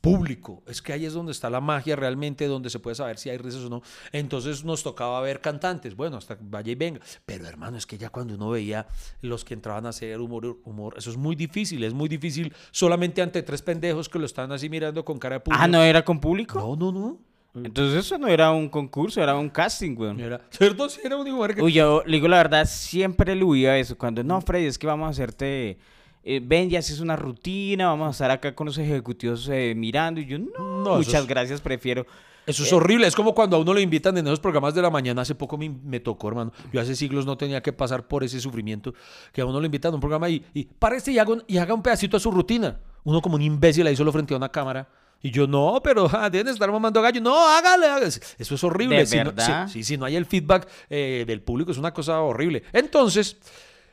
público. Es que ahí es donde está la magia realmente, donde se puede saber si hay risas o no. Entonces nos tocaba ver cantantes, bueno, hasta vaya y venga. Pero hermano, es que ya cuando uno veía los que entraban a hacer humor, humor, eso es muy difícil, es muy difícil solamente ante tres pendejos que lo están así mirando con cara de puño. Ah, ¿no era con público? No, no, no. Entonces eso no era un concurso, era un casting, weón. Era, ¿Cierto? Sí, era un humor que... Uy, yo le digo la verdad, siempre le huía eso. Cuando, no, Freddy, es que vamos a hacerte... eh, ven, ya haces una rutina, vamos a estar acá con los ejecutivos eh, mirando. Y yo, no, No, muchas es- gracias, prefiero... Eso es horrible, es como cuando a uno le invitan en esos programas de la mañana, hace poco me, me tocó, hermano, yo hace siglos no tenía que pasar por ese sufrimiento, que a uno le invitan a un programa y, y párese y haga, un, y haga un pedacito de su rutina, uno como un imbécil ahí solo frente a una cámara, y yo, no, pero ja, deben estar mamando gallo, no, hágale, hágale. eso es horrible, ¿De si no- verdad? sí, sí, si no hay el feedback eh, del público es una cosa horrible, entonces...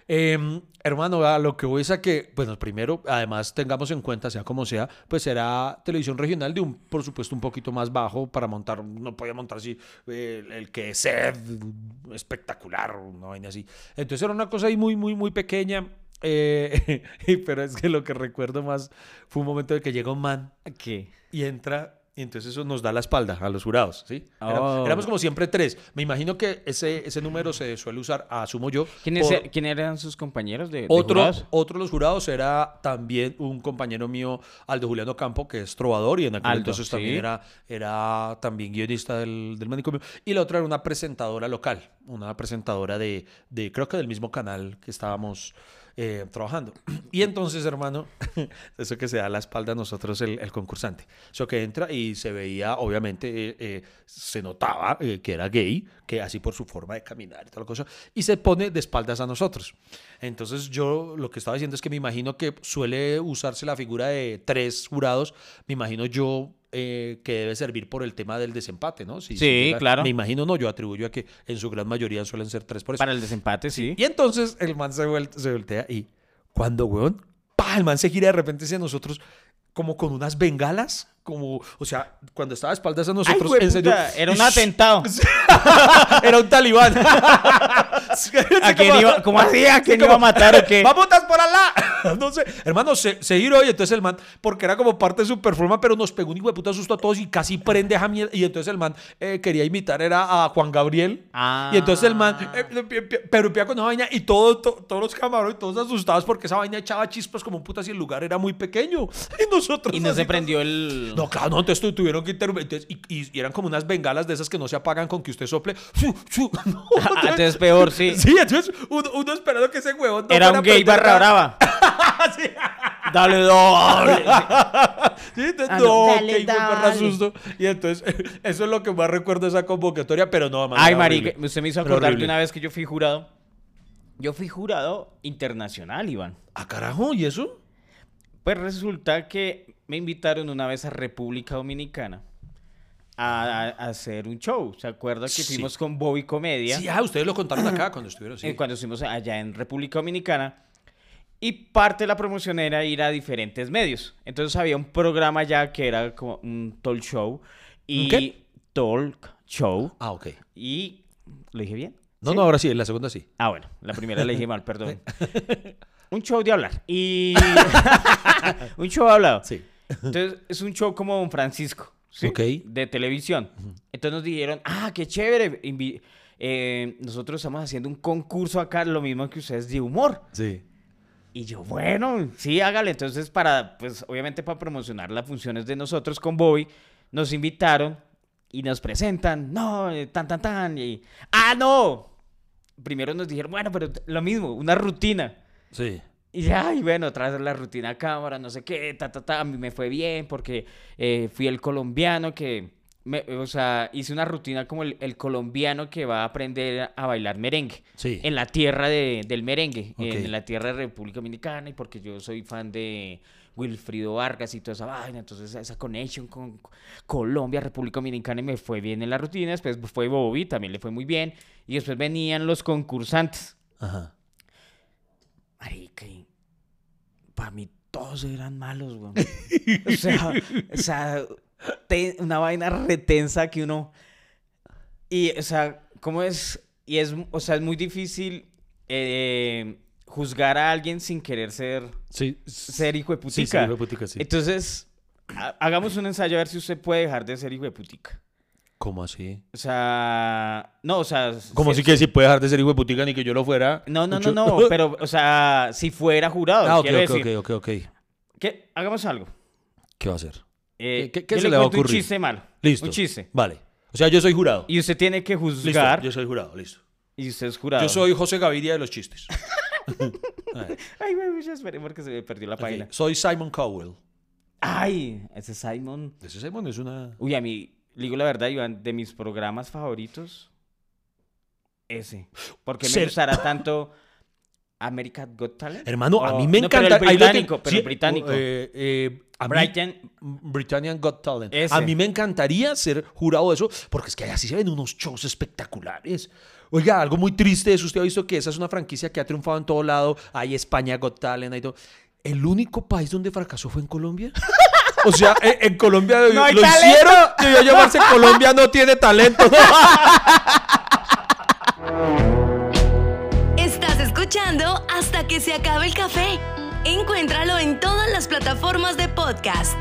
Em, hermano, a lo que voy es a que, bueno, primero, además tengamos en cuenta, sea como sea, pues será televisión regional de un, por supuesto, un poquito más bajo para montar, no podía montar así eh, el, que es espectacular, una vaina así. Entonces era una cosa ahí muy, muy, muy pequeña. eh, pero es que lo que recuerdo más fue un momento de que llega un man ¿Qué? y entra y entonces eso nos da la espalda a los jurados, ¿sí? Oh. éramos como siempre tres. Me imagino que ese, ese número se suele usar, asumo yo. ¿Quiénes, por- er- ¿Quién eran sus compañeros de, de otro, jurados? otro de los jurados era también un compañero mío, Aldo Juliano Campo, que es trovador y en aquel Aldo, entonces también era, era también guionista del, del manicomio. Y la otra era una presentadora local, una presentadora de, de creo que del mismo canal que estábamos eh, trabajando. Y entonces, hermano, eso que se da a la espalda a nosotros el, el concursante. Eso que entra y se veía, obviamente, eh, eh, se notaba eh, que era gay, que así por su forma de caminar y toda la cosa, y se pone de espaldas a nosotros. Entonces yo lo que estaba diciendo es que me imagino que suele usarse la figura de tres jurados, me imagino yo eh, que debe servir por el tema del desempate, ¿no? Si- si Sí, claro. Me imagino, no, yo atribuyo a que en su gran mayoría suelen ser tres por eso. Para el desempate, sí. Y entonces el man se, vuel- se voltea y cuando, weón, pa, el man se gira de repente hacia nosotros como con unas bengalas, como, o sea, cuando estaba de espaldas a Ay, nosotros, güey, en serio, puta, era un atentado. era un talibán. ¿A quién iba, ¿Cómo hacía? ¿A quién iba a matar o qué? ¡Vamos por allá! No sé. Hermano, se, se giró y entonces el man, porque era como parte de su performance, pero nos pegó un hijo de puta susto a todos y casi prende a. Y entonces el man eh, quería imitar, era a Juan Gabriel. Ah. Y entonces el man, eh, pero con una vaina y todo, to- todos los camarones, todos asustados porque esa vaina echaba chispas como un puta si el lugar era muy pequeño. Y nosotros. Y no se prendió el... no, claro, no, entonces tu- tuvieron que intervenir. entonces, Y, y- y eran como unas bengalas de esas que no se apagan con que usted sople. No, Ah, entonces peor, sí. Sí, entonces uno, uno esperando que ese huevón no Era un gay barra brava. Sí. Dale doble. Sí, entonces, Ah, no, dale, qué hijo de perra dale. susto. Y entonces, eso es lo que más recuerdo de esa convocatoria, pero no, man, Ay, marica, usted me hizo acordar de horrible. una vez que yo fui jurado. Yo fui jurado internacional, Iván. Ah, carajo, ¿y eso? Pues resulta que me invitaron una vez a República Dominicana a, a- hacer un show. ¿Se acuerda que Sí. fuimos con Bobby Comedia? Sí, ah, ustedes lo contaron acá cuando estuvieron, sí. eh, cuando estuvimos allá en República Dominicana. Y parte de la promoción era ir a diferentes medios. Entonces había un programa ya que era como un talk show. Y ¿Un qué? talk show. Ah, ok. Y lo dije bien. No, ¿Sí? no, ahora sí, en la segunda sí. Ah, bueno, la primera le dije mal, perdón. un show de hablar. Y. un show hablado. Sí. Entonces, es un show como Don Francisco. ¿Sí? Ok. De televisión. Entonces nos dijeron, ah, qué chévere. invi- eh, nosotros estamos haciendo un concurso acá, lo mismo que ustedes de humor. Sí. Y yo, bueno, sí, hágale. Entonces, para, pues, obviamente para promocionar las funciones de nosotros con Bobby, nos invitaron y nos presentan, no, eh, tan, tan, tan, y, ah, no. Primero nos dijeron, bueno, pero lo mismo, una rutina. Sí. Y ya, y bueno, tras la rutina cámara, no sé qué, ta, ta, ta, a mí me fue bien porque eh, fui el colombiano que, me- o sea, hice una rutina como el, el colombiano que va a aprender a bailar merengue Sí. en la tierra de- del merengue, en la tierra de República Dominicana, y porque yo soy fan de Wilfrido Vargas y toda esa vaina, entonces esa connection con Colombia, República Dominicana, y me fue bien en la rutina, después fue Bobby, también le fue muy bien, y después venían los concursantes. Ajá. Marica, para mí todos eran malos, güey. o sea, o sea te- una vaina retensa que uno... Y, o sea, ¿cómo es? Y es, o sea, es muy difícil eh, juzgar a alguien sin querer ser, Sí. ser hijo de Sí, sí, putica. hijo de putica, sí. Entonces, ha- hagamos un ensayo a ver si usted puede dejar de ser hijo de putica. ¿Cómo así? O sea, no, o sea... Como si- si que si puede dejar de ser hijo de putica ni que yo lo fuera. No, no, Mucho- no, no, pero, o sea, si fuera jurado, Ah, ok, quiero ok, decir. ok, ok, ok. que hagamos algo. ¿Qué va a hacer? Eh, ¿Qué- qué yo se le va a cuento un ocurrir? chiste malo. Listo. Un chiste. Vale. O sea, yo soy jurado. Y usted tiene que Listo, juzgar. yo soy jurado, listo. Y usted es jurado. Yo soy José Gaviria de los chistes. Ay, güey, ya esperé porque se me perdió la página. Soy Simon Cowell. Ay, ese Simon. Ese Simon es una... Uy, a mí, digo la verdad, Iván, de mis programas favoritos, ese. Porque me gustará tanto American Got Talent. Hermano, a mí me no, pero encanta. el lo británico, pero Sí, el británico. eh, eh, a mí- Brighton. Britannian Got Talent. Ese. A mí me encantaría ser jurado de eso, porque es que así se ven unos shows espectaculares. Oiga, algo muy triste eso. Usted ha visto que esa es una franquicia que ha triunfado en todo lado. Hay España Got Talent, hay todo. ¿El único país donde fracasó fue en Colombia? O sea, en, en Colombia No lo talento. hicieron, debió llamarse Colombia no tiene talento. Estás escuchando hasta que se acabe el café. Encuéntralo en todas las plataformas de podcast.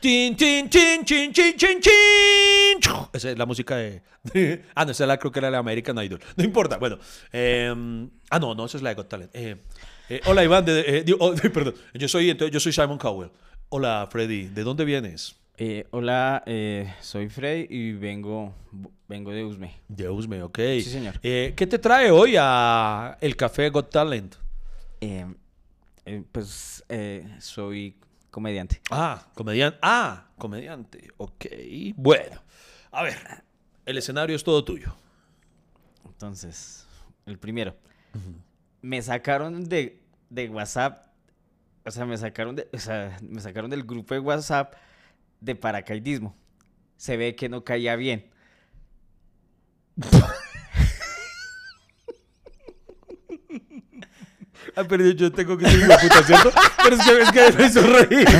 Tin, tin, tin, chin, chin, chin, chin. Chu. Esa es la música de. ah, no, esa la, creo que era la American Idol. No importa. Bueno. eh, ah, no, no, esa es la de Got Talent. Eh, eh, hola, Iván. de- eh, digo, oh, perdón. Yo soy, entonces, yo soy Simon Cowell. Hola, Freddy. ¿De dónde vienes? Hola, soy Freddy y vengo, vengo de Usme. De Usme, ok. Sí, señor. ¿Qué te trae hoy a el café Got Talent? Eh, pues soy comediante. Ah, comediante. Ah, comediante. Ok. Bueno. A ver. El escenario es todo tuyo. Entonces, el primero. Me sacaron de, de WhatsApp. O sea, me sacaron de, o sea, me sacaron del grupo de WhatsApp de paracaidismo. Se ve que no caía bien. Ah, pero yo tengo que ser puta, ¿cierto? Pero es que, es que me hizo reír.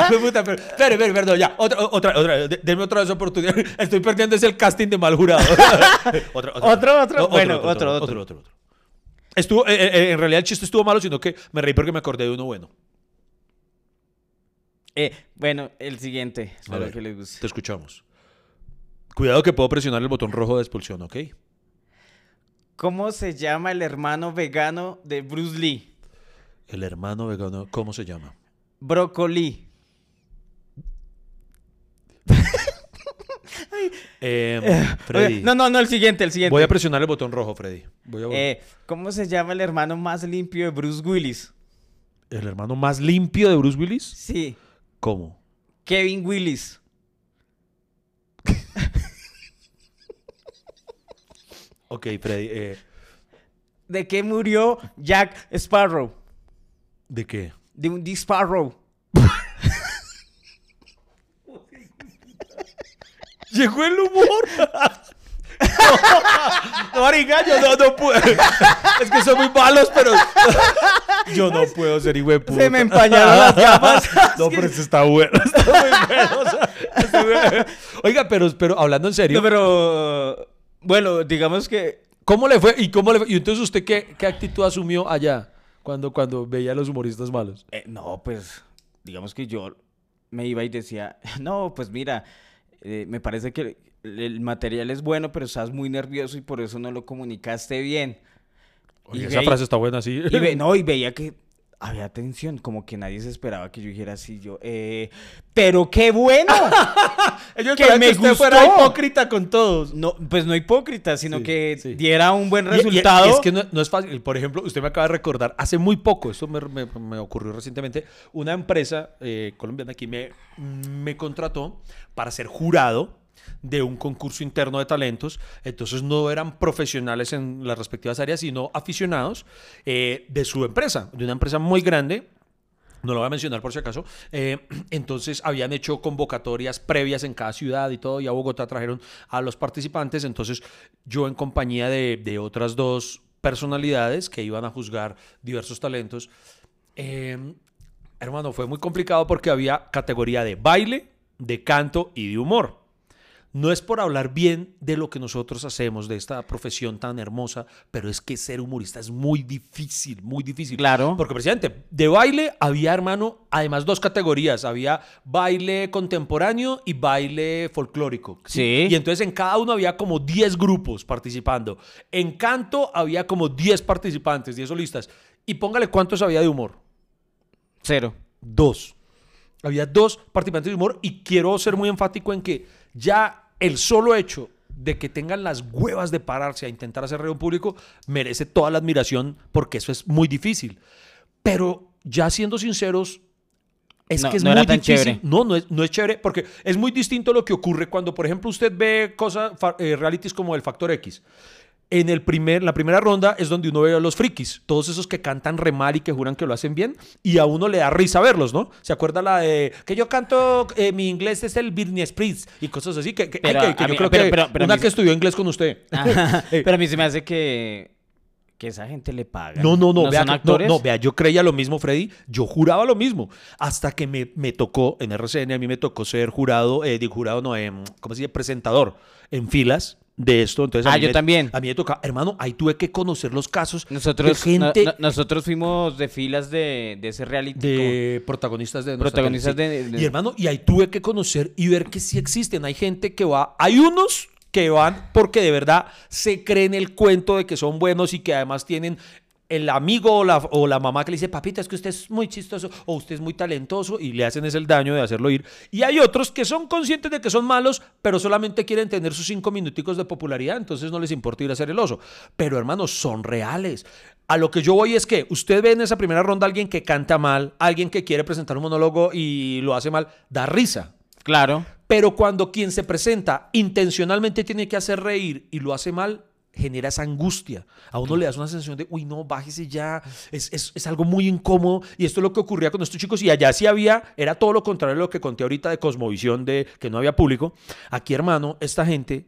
Ah, puta, pero, espere, perdón, ya. Otra, otra, otra. de- Denme otra vez oportunidad. Estoy perdiendo ese el casting de mal jurado. Otro, otro. No, Bueno, otro, otro, otro, otro, otro. Estuvo, eh, eh, en realidad el chiste estuvo malo, sino que me reí porque me acordé de uno bueno. Eh, bueno, el siguiente. Espero ver, que les guste. Te escuchamos. Cuidado que puedo presionar el botón rojo de expulsión, ¿ok? ¿Cómo se llama el hermano vegano de Bruce Lee? El hermano vegano, ¿cómo se llama? Brócoli. Eh, Freddy. Oye, No, no, no, el siguiente, el siguiente. Voy a presionar el botón rojo, Freddy. Voy a... Eh, ¿Cómo se llama el hermano más limpio de Bruce Willis? ¿El hermano más limpio de Bruce Willis? Sí, ¿Cómo? Kevin Willis. Ok, Freddy. eh, ¿De qué murió Jack Sparrow? ¿De qué? De un disparo. Llegó el humor. no, marica, yo no, no puedo. Es que son muy malos, pero yo no puedo ser hijo de puta. Se me empañaron las gafas. No, pero esto está bueno. Está muy bueno. o sea, está muy bueno. Oiga, pero, pero hablando en serio, No, pero bueno, digamos que ¿cómo le fue? ¿Y cómo le fue? ¿Y entonces usted qué, qué actitud asumió allá cuando, cuando veía a los humoristas malos? eh, no, pues digamos que yo me iba y decía, no, pues mira, eh, me parece que el, material es bueno, pero estás muy nervioso y por eso no lo comunicaste bien. Oye, Y esa ve- frase está buena, sí. Y ve- no, y veía que había tensión, como que nadie se esperaba que yo dijera así, yo, eh, pero qué bueno. Ellos que me usted fuera gustó. hipócrita con todos. No, pues no hipócrita, sino Sí, que sí. diera un buen Y- y- y resultado. es que no, no es fácil. Por ejemplo, usted me acaba de recordar, hace muy poco, esto me, me- me ocurrió recientemente, una empresa eh, colombiana aquí me, me contrató para ser jurado de un concurso interno de talentos. Entonces no eran profesionales en las respectivas áreas, sino aficionados eh, de su empresa, de una empresa muy grande. No lo voy a mencionar por si acaso. Eh, entonces habían hecho convocatorias previas en cada ciudad y todo, y a Bogotá trajeron a los participantes. Entonces yo en compañía de, otras dos personalidades que iban a juzgar diversos talentos, eh, hermano, fue muy complicado porque había categoría de baile, de canto y de humor. No es por hablar bien de lo que nosotros hacemos, de esta profesión tan hermosa, pero es que ser humorista es muy difícil, muy difícil. Claro. Porque, presidente, de baile había, hermano, además dos categorías. Había baile contemporáneo y baile folclórico. Sí. Y entonces en cada uno había como 10 grupos participando. En canto había como 10 participantes, 10 solistas. Y póngale cuántos había de humor. Cero. Dos. Había dos participantes de humor y quiero ser muy enfático en que ya el solo hecho de que tengan las huevas de pararse a intentar hacer un público merece toda la admiración porque eso es muy difícil. Pero ya siendo sinceros, Es No, que es no era muy tan difícil. chévere. No, no es, no es chévere porque es muy distinto lo que ocurre cuando, por ejemplo, usted ve cosas, eh, realities como el Factor X. En el primer, la primera ronda es donde uno ve a los frikis, todos esos que cantan re mal y que juran que lo hacen bien, y a uno le da risa verlos, ¿no? ¿Se acuerda la de que yo canto, eh, mi inglés es el Britney Spears y cosas así? Que, que- Pero ay, que- que a yo mí- creo pero- que pero- una que estudió inglés con usted. Ajá. Eh, Pero a mí se me hace que, que esa gente le paga. No, no, no, vea, son no, actores? no, vea, yo creía lo mismo, Freddy, yo juraba lo mismo, hasta que me, me tocó, en RCN a mí me tocó ser jurado, eh, digo, jurado no, em, ¿cómo se dice? Presentador en filas de esto, entonces Ah, yo me- también. A mí me toca, hermano, ahí tuve que conocer los casos Nosotros, de gente, no- no- nosotros fuimos de filas de, de ese reality. de protagonistas de Protagonistas de- de- Y hermano, y ahí tuve que conocer y ver que sí existen. Hay gente que va, hay unos que van porque de verdad se creen el cuento de que son buenos y que además tienen el amigo o la, o la mamá que le dice, papita, es que usted es muy chistoso o usted es muy talentoso y le hacen ese el daño de hacerlo ir. Y hay otros que son conscientes de que son malos, pero solamente quieren tener sus cinco minuticos de popularidad, entonces no les importa ir a hacer el oso. Pero hermanos, son reales. A lo que yo voy es que usted ve en esa primera ronda a alguien que canta mal, alguien que quiere presentar un monólogo y lo hace mal, da risa. Claro. Pero cuando quien se presenta intencionalmente tiene que hacer reír y lo hace mal, genera esa angustia. A uno le das una sensación de, uy, no, bájese ya. Es, es- es algo muy incómodo. Y esto es lo que ocurría con estos chicos. Y allá sí había, era todo lo contrario de lo que conté ahorita de Cosmovisión, de que no había público. Aquí, hermano, esta gente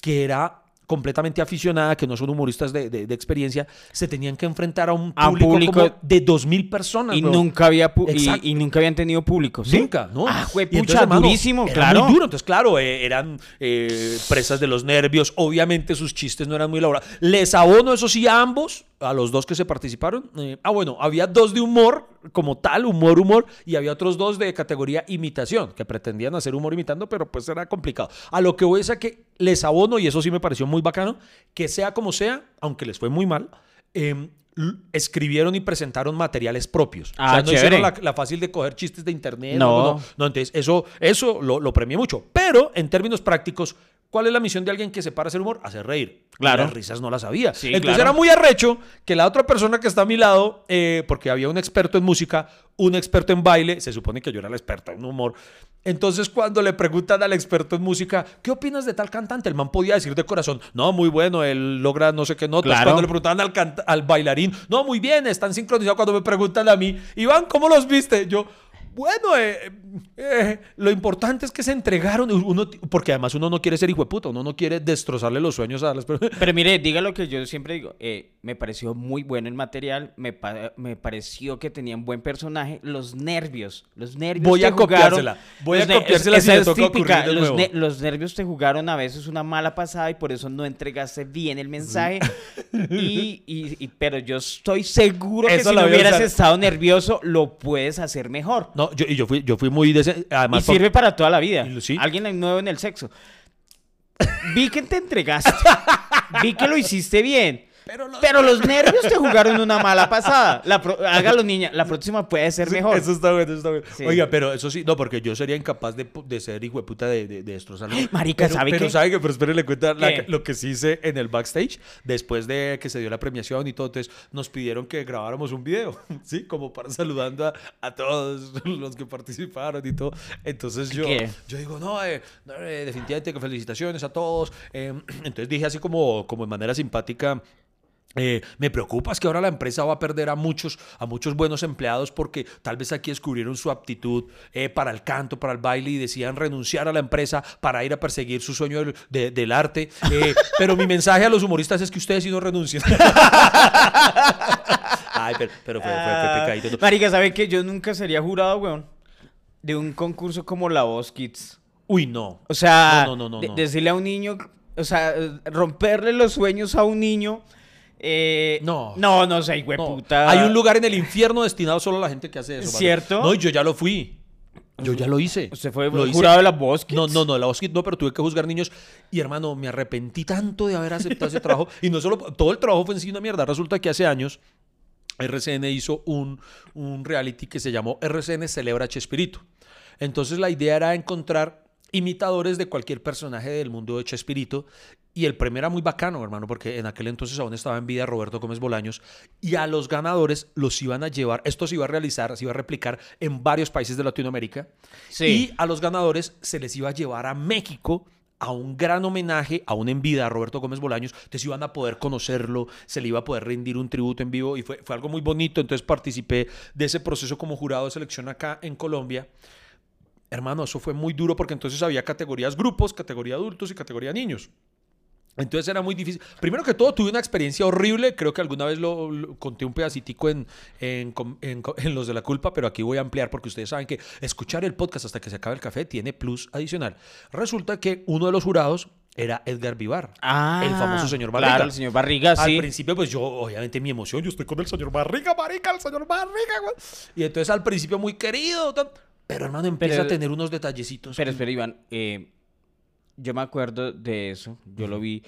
que era completamente aficionada, que no son humoristas de, de- de experiencia, se tenían que enfrentar a un A un público, público- como de dos mil personas. Y bro. nunca había y, y nunca habían tenido público, ¿sí? Nunca, ¿no? Ah, juepucha, entonces, hermano, durísimo, era claro. Muy duro. Entonces, claro, eh, eran eh, presas de los nervios. Obviamente sus chistes no eran muy elaborados. Les abono, eso sí, a ambos, a los dos que se participaron. Eh, ah, bueno, había dos de humor, como tal, humor, humor, y había otros dos de categoría imitación, que pretendían hacer humor imitando, pero pues era complicado. A lo que voy es a que les abono, y eso sí me pareció muy bacano, que sea como sea, aunque les fue muy mal, eh, l- escribieron y presentaron materiales propios. Ah, o sea, no chévere. hicieron la, la fácil de coger chistes de internet. No. no, no, entonces eso, eso lo, lo premié mucho. Pero en términos prácticos, ¿cuál es la misión de alguien que se para a hacer humor? Hacer reír. Claro. las risas no las había. Sí, entonces claro. era muy arrecho que la otra persona que está a mi lado, eh, porque había un experto en música, un experto en baile, se supone que yo era el experto en humor. Entonces, cuando le preguntan al experto en música, ¿qué opinas de tal cantante? El man podía decir de corazón, no, muy bueno, él logra no sé qué notas. Claro. Cuando le preguntaban al, al bailarín, no, muy bien, están sincronizados. Cuando me preguntan a mí, Iván, ¿cómo los viste? Yo, bueno, eh, eh, lo importante es que se entregaron, uno, porque además uno no quiere ser hijo de puta, uno no quiere destrozarle los sueños a las personas. Pero mire, diga lo que yo siempre digo. eh, me pareció muy bueno el material. Me, pa- me pareció que tenían buen personaje. Los nervios. Los nervios. Voy te a jugaron- copiársela, voy a copiársela si es toca típica, de Los, nuevo. ne- los nervios te jugaron a veces una mala pasada y por eso no entregaste bien el mensaje. y, y- y- pero yo estoy seguro que si no hubieras estado nervioso, lo puedes hacer mejor. No, yo, y yo fui, yo fui muy... Y además, por- sirve para toda la vida. Y sí. Alguien nuevo en el sexo. Vi que te entregaste. Vi que lo hiciste bien. Pero los, nervios te jugaron una mala pasada. La pro- hágalo, niña. La próxima puede ser Sí, mejor. Eso está bueno, eso está bueno. Sí. Oiga, pero eso sí, no, porque yo sería incapaz de, de ser hijo de puta de, de, de destrozarlo. Marica, pero, ¿sabe pero qué? sabe que, pero espere, le cuenta la- ¿Qué? lo que sí hice en el backstage, después de que se dio la premiación y todo, entonces nos pidieron que grabáramos un video, ¿sí? Como para saludando a, a todos los que participaron y todo. Entonces yo, ¿Qué? yo digo, no, eh, no, eh, definitivamente que felicitaciones a todos. Eh, entonces dije así como, como en manera simpática, eh, me preocupa es que ahora la empresa va a perder a muchos, a muchos buenos empleados porque tal vez aquí descubrieron su aptitud eh, para el canto, para el baile y decían renunciar a la empresa para ir a perseguir su sueño del, de- del arte. Eh, pero mi mensaje a los humoristas es que ustedes sí no renuncien. Ay, pero, pero fue, fue- fue Ah. Marica, ¿sabe que Yo nunca sería jurado, weón. De un concurso como La Voz Kids. Uy, no. O sea, No, no, no, de- decirle a un niño, o sea, romperle los sueños a un niño. Eh, No. No, no sé, No. hueputa. Hay un lugar en el infierno destinado solo a la gente que hace eso. ¿vale? ¿Cierto? No, y yo ya lo fui. Yo ya lo hice. ¿Usted fue Lo hice. jurado de La Voz Kids? No, no, no, la voz Kids no, pero tuve que juzgar niños. Y hermano, me arrepentí tanto de haber aceptado ese trabajo. Y no solo, todo el trabajo fue en sí una mierda. Resulta que hace años RCN hizo un, un reality que se llamó RCN Celebra Chespirito. Entonces la idea era encontrar imitadores de cualquier personaje del mundo de Chespirito. Y el premio era muy bacano, hermano, porque en aquel entonces aún estaba en vida Roberto Gómez Bolaños. Y a los ganadores los iban a llevar, esto se iba a realizar, se iba a replicar en varios países de Latinoamérica. Sí. Y a los ganadores se les iba a llevar a México a un gran homenaje, aún en vida, a Roberto Gómez Bolaños. Entonces iban a poder conocerlo, se le iba a poder rendir un tributo en vivo y fue, fue algo muy bonito. Entonces participé de ese proceso como jurado de selección acá en Colombia. Hermano, eso fue muy duro porque entonces había categorías grupos, categoría adultos y categoría niños. Entonces era muy difícil. Primero que todo, tuve una experiencia horrible. Creo que alguna vez lo, lo conté un pedacitico en, en, en en Los de la Culpa, pero aquí voy a ampliar porque ustedes saben que escuchar el podcast hasta que se acabe el café tiene plus adicional. Resulta que uno de los jurados era Edgar Vivar, Ah, el famoso señor Barriga. Claro, el señor Barriga, Al sí. principio, pues yo, obviamente, mi emoción, yo estoy con el señor Barriga, marica, el señor Barriga, güey. Y entonces al principio muy querido, pero hermano empieza Pero- a tener unos detallecitos. Pero espera, Iván, eh, yo me acuerdo de eso, yo lo vi,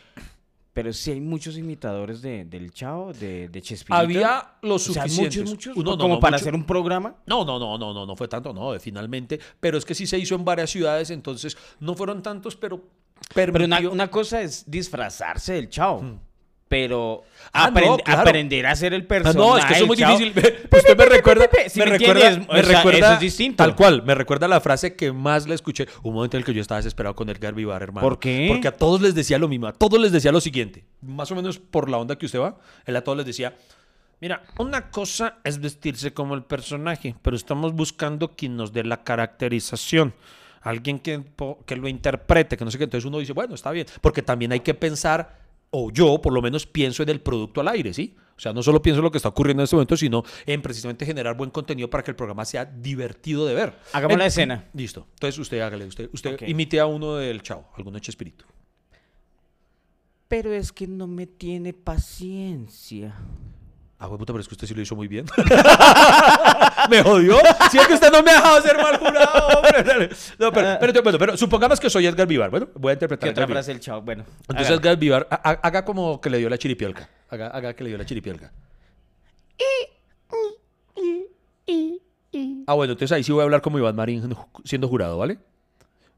pero sí hay muchos imitadores de, del Chavo, de, de Chespirito. Había los O sea, suficientes. muchos, muchos, Uno, no, como no, para mucho. hacer un programa. No, no, no, no, no, no fue tanto, no, finalmente. Pero es que sí se hizo en varias ciudades, entonces no fueron tantos, pero Pero una, permitió- una cosa es disfrazarse del Chavo, pero Ah, no, aprend- claro. aprender a hacer el Ah, personaje. no, es que eso es muy del Chavo. difícil. Usted me recuerda, pe, pe, ¿sí me me recuerda, me O sea, recuerda- eso es distinto. Tal cual, me recuerda la frase que más le escuché. Un momento en el que yo estaba desesperado con Edgar Vivar, hermano. ¿Por qué? Porque a todos les decía lo mismo, a todos les decía lo siguiente. Más o menos por la onda que usted va, él a todos les decía, mira, una cosa es vestirse como el personaje, pero estamos buscando quien nos dé la caracterización. Alguien que, que lo interprete, que no sé qué. Entonces uno dice, bueno, está bien. Porque también hay que pensar, o yo por lo menos pienso en el producto al aire, ¿sí? O sea, no solo pienso en lo que está ocurriendo en este momento, sino en precisamente generar buen contenido para que el programa sea divertido de ver. Hagamos la En- escena. Listo. Entonces usted hágale, usted, usted imite a uno del chavo, alguno de Chespirito. Pero es que no me tiene paciencia. Ah, güey, puta, pero es que usted sí lo hizo muy bien. ¿Me jodió? Si es que usted no me ha dejado ser mal jurado, hombre. No, pero, pero, bueno, pero supongamos que soy Edgar Vivar. Bueno, voy a interpretar ¿Qué otra frase del Chavo? Bueno. Entonces. Edgar Vivar, ha- ha- haga como que le dio la chiripiolca. Haga, haga que le dio la chiripiolca. Ah, bueno, entonces ahí sí voy a hablar como Iván Marín siendo jurado, ¿vale?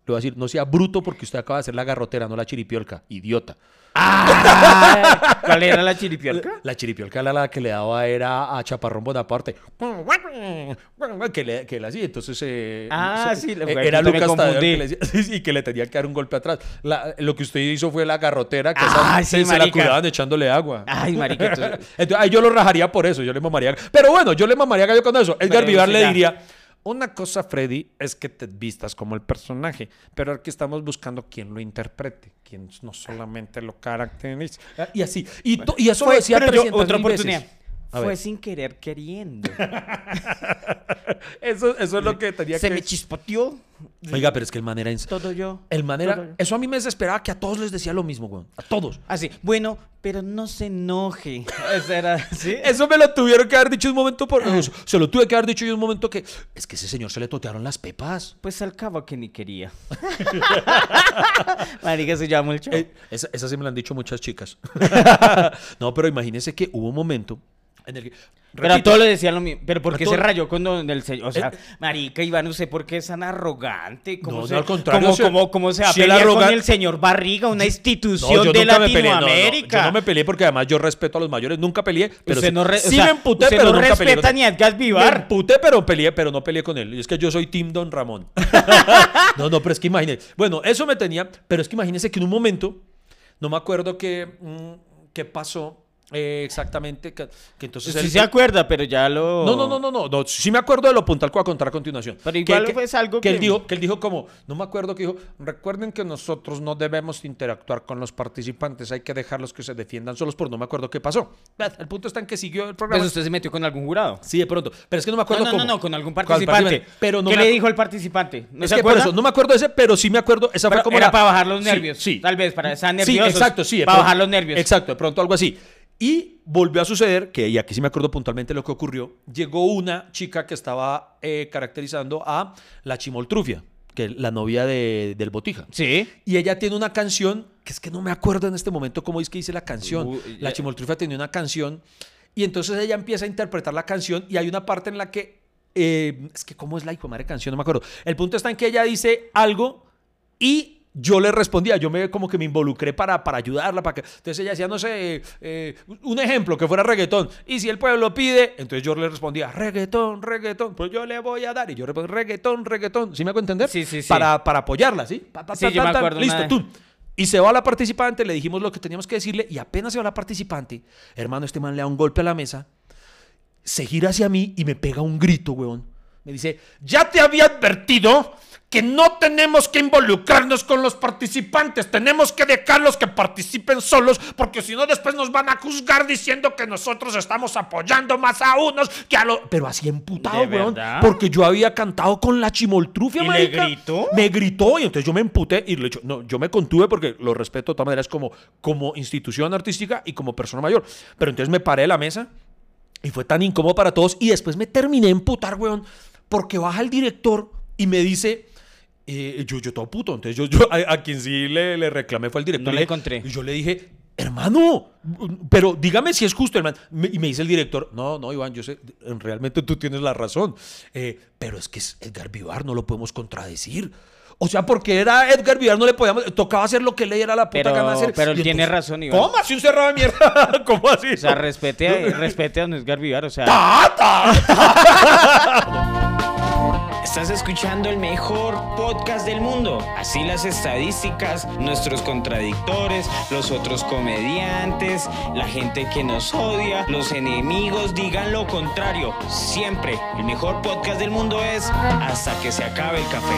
Le voy a decir, no sea bruto porque usted acaba de hacer la garrotera, no la chiripiolca. Idiota. Ah, ¿Cuál era la chiripiolca? La chiripiolca la, la que le daba era a Chaparrón Bonaparte. Que le, que le hacía. Entonces. eh, Ah, se- sí, eh, Era Lucas Tadeo que le sí, que le tenía que dar un golpe atrás. La- lo que usted hizo fue la garrotera que Ah, esa- sí, se, se la curaban echándole agua. Ay, marica, entonces- Entonces, ahí yo lo rajaría por eso, yo le mamaría. Pero bueno, yo le mamaría gallo con eso. Edgar Vivar le diría. Una cosa, Freddy, es que te vistas como el personaje, pero aquí estamos buscando quien lo interprete, quien no solamente lo caracterice. Ah, Y así. Y, eso lo decía pero yo, 300 otra mil oportunidad. veces. A Fue ver. sin querer queriendo. Eso, eso es lo que tenía Se que me chispoteó Oiga, pero es que el man era... ins- todo yo. El man era... todo yo. Eso a mí me desesperaba que a todos les decía lo mismo, weón. A todos. Así, bueno, pero no se enoje. Eso era así. Eso me lo tuvieron que haber dicho un momento por... Se lo tuve que haber dicho yo un momento que... Es que ese señor se le totearon las pepas. Pues al cabo que ni quería. Marica, se llama el chavo. Eh, esa, esa sí me la han dicho muchas chicas. no, pero imagínese que hubo un momento en el que... Pero a todos le decían lo mismo. Pero ¿por qué todo- se rayó con don- el señor? O sea, Eh, marica, Iván, ¿usted por qué es tan arrogante? ¿Cómo No, se, no, al contrario, ¿Cómo, cómo- cómo se va si con el señor Barriga, una No, institución de me peleé. no, no, Latinoamérica? yo no me peleé porque además yo respeto a los mayores. Nunca peleé. Pero usted sí, no, re- o sí sea, me emputé, usted pero no nunca peleé. respeta él. ni a Edgar Me Vivar. emputé, pero peleé, pero no peleé con él. Y es que yo soy Team Don Ramón. no, no, pero es que imagínese. Bueno, eso me tenía, pero es que imagínese que en un momento, no me acuerdo qué, mm, qué pasó eh, exactamente, que, que entonces... Sí él- se acuerda, pero ya lo... no, no, no, no, no, no, sí me acuerdo de lo puntual que voy a contar a continuación. Pero igual que, fue algo que... él que- dijo, que él dijo como, no me acuerdo que dijo, recuerden que nosotros no debemos interactuar con los participantes, hay que dejarlos que se defiendan solos, por no me acuerdo qué pasó. El punto está en que siguió el programa. Pues usted se metió con algún jurado. Sí, de pronto, pero es que no me acuerdo no, cómo. no, no, con algún ¿Cuál participante. Pero no ¿Qué me le dijo el participante? ¿No es se que por acuerda? eso, no me acuerdo de ese, pero sí me acuerdo, esa fue como era la- para bajar los Sí, nervios. Sí, Tal vez, para estar Sí, nerviosos. exacto, sí. Para pronto. bajar los nervios. Exacto, de pronto algo así. Y volvió a suceder, que y aquí sí me acuerdo puntualmente lo que ocurrió, llegó una chica que estaba eh, caracterizando a la Chimoltrufia, que es la novia de- del Botija. Sí. Y ella tiene una canción, que es que no me acuerdo en este momento cómo es que dice la canción. La ya- Chimoltrufia tenía una canción y entonces ella empieza a interpretar la canción y hay una parte en la que... eh, es que cómo es la hijo madre canción, no me acuerdo. El punto está en que ella dice algo Y yo le respondía, yo me como que me involucré para, para ayudarla, para que... Entonces ella decía, no sé, eh, un ejemplo, que fuera reggaetón. Y si el pueblo pide, entonces yo le respondía, reggaetón, reggaetón, pues yo le voy a dar. Y yo respondía, reggaetón, reggaetón. ¿Sí me hago entender? Sí, sí, sí. Para, para apoyarla, ¿sí? Pa, pa, Sí, ta, yo ta, me ta, acuerdo Listo, tú. Y se va la participante, le dijimos lo que teníamos que decirle, y apenas se va la participante, hermano, este man le da un golpe a la mesa, se gira hacia mí y me pega un grito, weón. Me dice, ya te había advertido que no tenemos que involucrarnos con los participantes, tenemos que dejarlos que participen solos, porque si no después nos van a juzgar diciendo que nosotros estamos apoyando más a unos que a los... Pero así emputado, ¿De weón, verdad? porque yo había cantado con la chimoltrufia, ¿Y le marica. gritó? Me gritó y entonces yo me emputé y le dicho, no, yo me contuve porque lo respeto de todas maneras como, como institución artística y como persona mayor. Pero entonces me paré de la mesa y fue tan incómodo para todos. Y después me terminé de emputar, weón, porque baja el director y me dice. eh, yo, yo todo puto. Entonces yo, yo a, a quien sí le, le reclamé fue al director. No Y le encontré. Y yo le dije, hermano, pero dígame si es justo, hermano. Me- y me dice el director, no, no, Iván, yo sé, realmente tú tienes la razón. Eh, pero es que es Edgar Vivar, no lo podemos contradecir. O sea, porque era Edgar Vivar, no le podíamos, tocaba hacer lo que le diera la puta Pero- gana hacer. pero él tiene razón, Iván. ¿Cómo así un cerrado de mierda? ¿Cómo así? O sea, respete a, respete a don Edgar Vivar, o sea... Estás escuchando el mejor podcast del mundo. Así las estadísticas, nuestros contradictores, los otros comediantes, la gente que nos odia, los enemigos digan lo contrario. Siempre el mejor podcast del mundo es hasta que se acabe el café.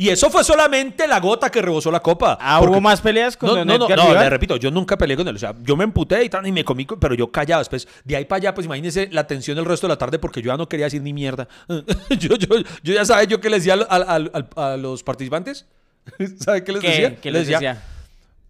Y eso fue solamente la gota que rebosó la copa. Ah, Porque- ¿hubo más peleas con No, don no, no, Edgar no, Vivar? le repito, yo nunca peleé con él. O sea, yo me emputé y tal, y me comí, pero yo callado. Después, de ahí para allá, pues imagínense la tensión el resto de la tarde porque yo ya no quería decir ni mierda. yo, yo, yo ya sabes yo qué les decía al- al- a los participantes. ¿Sabe qué les ¿Qué? decía? ¿Qué les decía?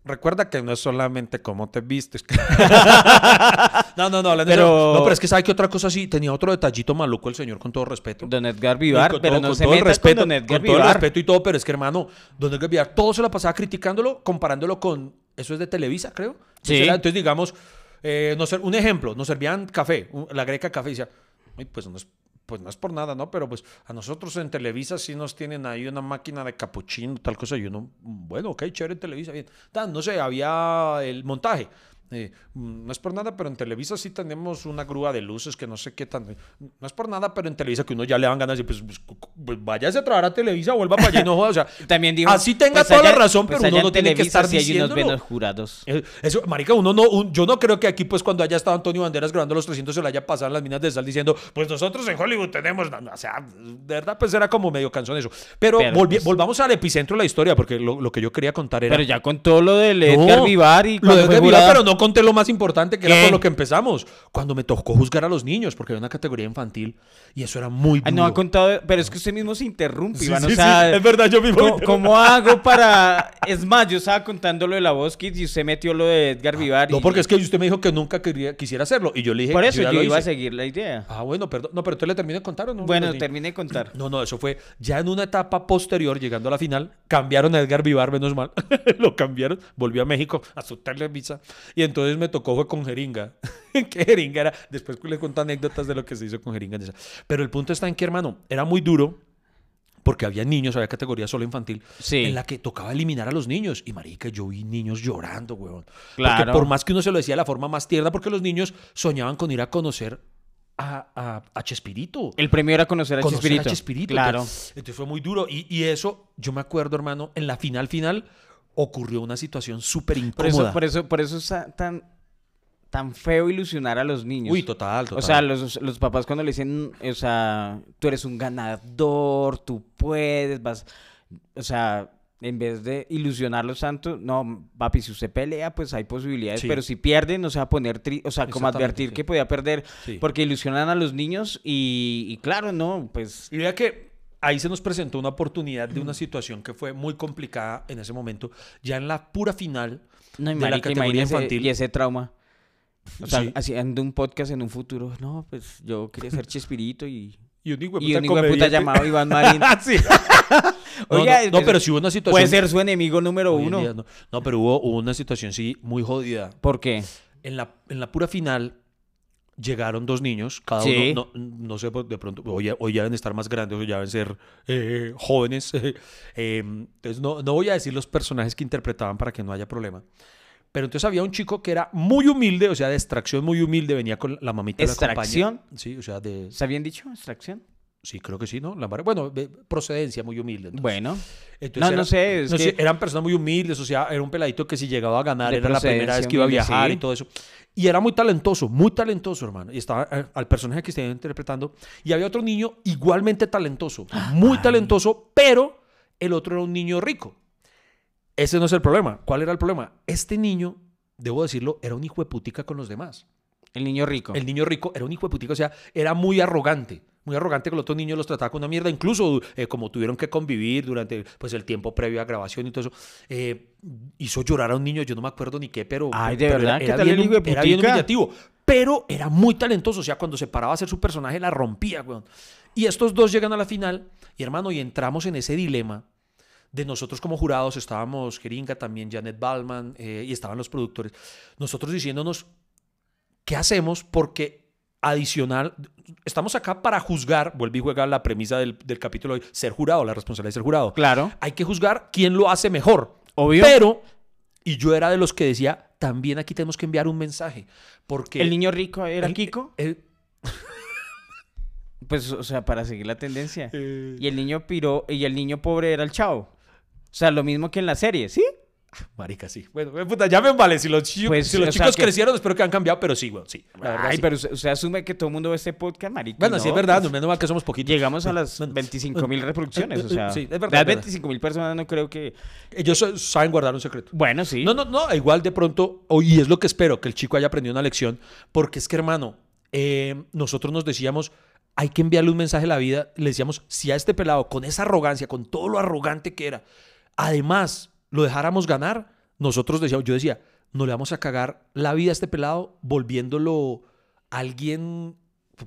Recuerda que no es solamente cómo te vistes. no, no, no, Pero-. No, pero es que sabe que otra cosa sí, tenía otro detallito maluco el señor, con todo respeto. Don Edgar Vivar, con pero todo- no con se todo el meta respeto, con Don Edgar con todo el respeto y todo, pero es que hermano, Don Edgar Vivar todo se la pasaba criticándolo, comparándolo con eso es de Televisa, creo. Sí. Entonces, era- entonces, digamos, eh, nos ser- un ejemplo, nos servían café, un- la greca café y decía, "Ay, pues no es pues no es por nada, ¿no? Pero pues a nosotros en Televisa sí nos tienen ahí una máquina de capuchino, tal cosa. Y uno, bueno, ok, chévere Televisa, bien. Tan, no sé, había el montaje. Eh, mm, no es por nada, pero en Televisa sí tenemos una grúa de luces que no sé qué tan. No es por nada, pero en Televisa que uno ya le dan ganas de pues, pues, pues, váyase a trabajar a Televisa, vuelva para allá y no joda. O sea, También dijo, así tenga pues toda allá- la razón, pues pero allá uno no tiene que estar sí hay unos buenos jurados. Eh, Eso, marica, uno no, un- yo no creo que aquí, pues, cuando haya estado Antonio Banderas grabando los 300 se le haya pasado en las minas de sal diciendo, pues nosotros en Hollywood tenemos, no, no, o sea, de verdad, pues era como medio cansón eso. Pero, Pero, volvi- pues- volvamos al epicentro de la historia, porque lo, lo que yo quería contar era... Pero ya con todo lo del No, Edgar Vivar y lo de Edgar Vivar, pero no conté lo más importante, que ¿Qué? era por lo que empezamos. Cuando me tocó juzgar a los niños, porque había una categoría infantil, y eso era muy Ay, duro. no ha contado, pero es que usted mismo se interrumpe, Sí, Iván. sí, o sea, sí, es verdad, yo mismo ¿cómo, cómo hago para...? Es más, yo estaba contando lo de la voz Kids y usted metió lo de Edgar Vivar. No, y- porque es que usted me dijo que nunca quería, quisiera hacerlo, y yo le dije Por eso yo, iba a seguir la idea. Ah, bueno, perdón. No, pero usted le terminé de contar o no? bueno, terminé de contar. No, no, eso fue ya en una etapa posterior, llegando a la final, cambiaron a Edgar Vivar, menos mal, lo cambiaron, volvió a México a su Televisa, y entonces me tocó fue con Jeringa. ¿Qué Jeringa era? Después les cuento anécdotas de lo que se hizo con Jeringa. Pero el punto está en que, hermano, era muy duro, porque había niños, había categoría solo infantil, Sí. en la que tocaba eliminar a los niños. Y marica, yo vi niños llorando, weón. Porque Claro. por más que uno se lo decía de la forma más tierna, porque los niños soñaban con ir a conocer a, a, a Chespirito El premio era conocer a conocer Chespirito. a Chespirito. Claro. Entonces, entonces fue muy duro. Y, y eso, yo me acuerdo, hermano, en la final final ocurrió una situación súper Por incómoda. eso, por eso, por eso está tan, tan feo ilusionar a los niños. Uy, total, total. O sea, los, los papás cuando le dicen, o sea, tú eres un ganador, tú puedes, vas, o sea, en vez de ilusionarlos tanto, no, papi, si usted pelea, pues hay posibilidades, Sí. pero si pierde, no se va a poner, tri- o sea, como advertir sí. que podía perder, Sí. porque ilusionan a los niños y, y claro, no, pues... Y vea que ahí se nos presentó una oportunidad de una situación que fue muy complicada en ese momento, ya en la pura final No, y de la categoría infantil. y ese trauma. O sea, Sí. haciendo un podcast en un futuro, no, pues yo quería ser Chespirito y... Y un hijo de puta llamado Iván Marín. sí. Oiga, no, no, pero sí hubo una situación. Puede ser su enemigo número uno. día, no. No, pero hubo, hubo una situación, sí, muy jodida. ¿Por qué? En la, en la pura final, llegaron dos niños, cada Sí. uno, no, no sé, pues, de pronto, hoy ya, hoy ya deben estar más grandes, hoy ya deben ser eh, jóvenes. Eh, entonces, no, no voy a decir los personajes que interpretaban para que no haya problema. Pero entonces había un chico que era muy humilde, o sea, de extracción muy humilde, venía con la mamita de la ¿Extracción? compañía. Sí, o sea, de... ¿Está bien dicho? ¿Extracción? Sí, creo que sí, ¿no? La bueno, de procedencia muy humilde. entonces. Bueno. Entonces no, no sé, es no sé, que- eran personas muy humildes, o sea, era un peladito que si llegaba a ganar De era la primera vez que iba a viajar sí. y todo eso. Y era muy talentoso, muy talentoso, hermano. Y estaba eh, al personaje que estaba interpretando. Y había otro niño igualmente talentoso, muy talentoso, pero el otro era un niño rico. Ese no es el problema. ¿Cuál era el problema? Este niño, debo decirlo, era un hijo de putica con los demás. El niño rico. El niño rico era un hijo de putica, o sea, era muy arrogante. Muy arrogante con los otros niños, los trataba con una mierda. Incluso eh, como tuvieron que convivir durante pues, el tiempo previo a grabación y todo eso, eh, hizo llorar a un niño, yo no me acuerdo ni qué, pero. Ay, ¿de pero verdad? Era, ¿Qué era bien, de era bien humillativo. Pero era muy talentoso, o sea, cuando se paraba a hacer su personaje la rompía, weón. Y estos dos llegan a la final, y hermano, y entramos en ese dilema de nosotros como jurados, estábamos Jeringa también, Janet Ballman, eh, y estaban los productores, nosotros diciéndonos, ¿qué hacemos? Porque adicional, estamos acá para juzgar, vuelve y juega la premisa del, del capítulo hoy, ser jurado, la responsabilidad de ser jurado. Claro. Hay que juzgar quién lo hace mejor. Obvio. Pero, y yo era de los que decía, también aquí tenemos que enviar un mensaje, porque... ¿El niño rico era el- Kiko? el- Pues, o sea, para seguir la tendencia. Eh. Y el niño piro y el niño pobre era el chavo. O sea, lo mismo que en la serie, ¿sí? Marica, sí. Bueno, eh, puta, ya me vale. Si los, Pues, si los sea chicos que- crecieron, espero que han cambiado, pero sí, bueno, sí. La verdad, Ay, sí. pero usted, asume que todo el mundo ve este podcast, marica. Bueno, y sí es no, verdad, pues, menos mal que somos poquitos. Llegamos a las Bueno, 25 mil reproducciones, o sea. Sí, es verdad, Las es verdad. 25 mil personas no creo que... Ellos eh, saben guardar un secreto. Bueno, sí. No, no, no, igual de pronto, y es lo que espero, que el chico haya aprendido una lección, porque es que, hermano, eh, nosotros nos decíamos, hay que enviarle un mensaje a la vida, le decíamos, si a este pelado, con esa arrogancia, con todo lo arrogante que era, además lo dejáramos ganar, nosotros decíamos, yo decía, no le vamos a cagar la vida a este pelado volviéndolo alguien,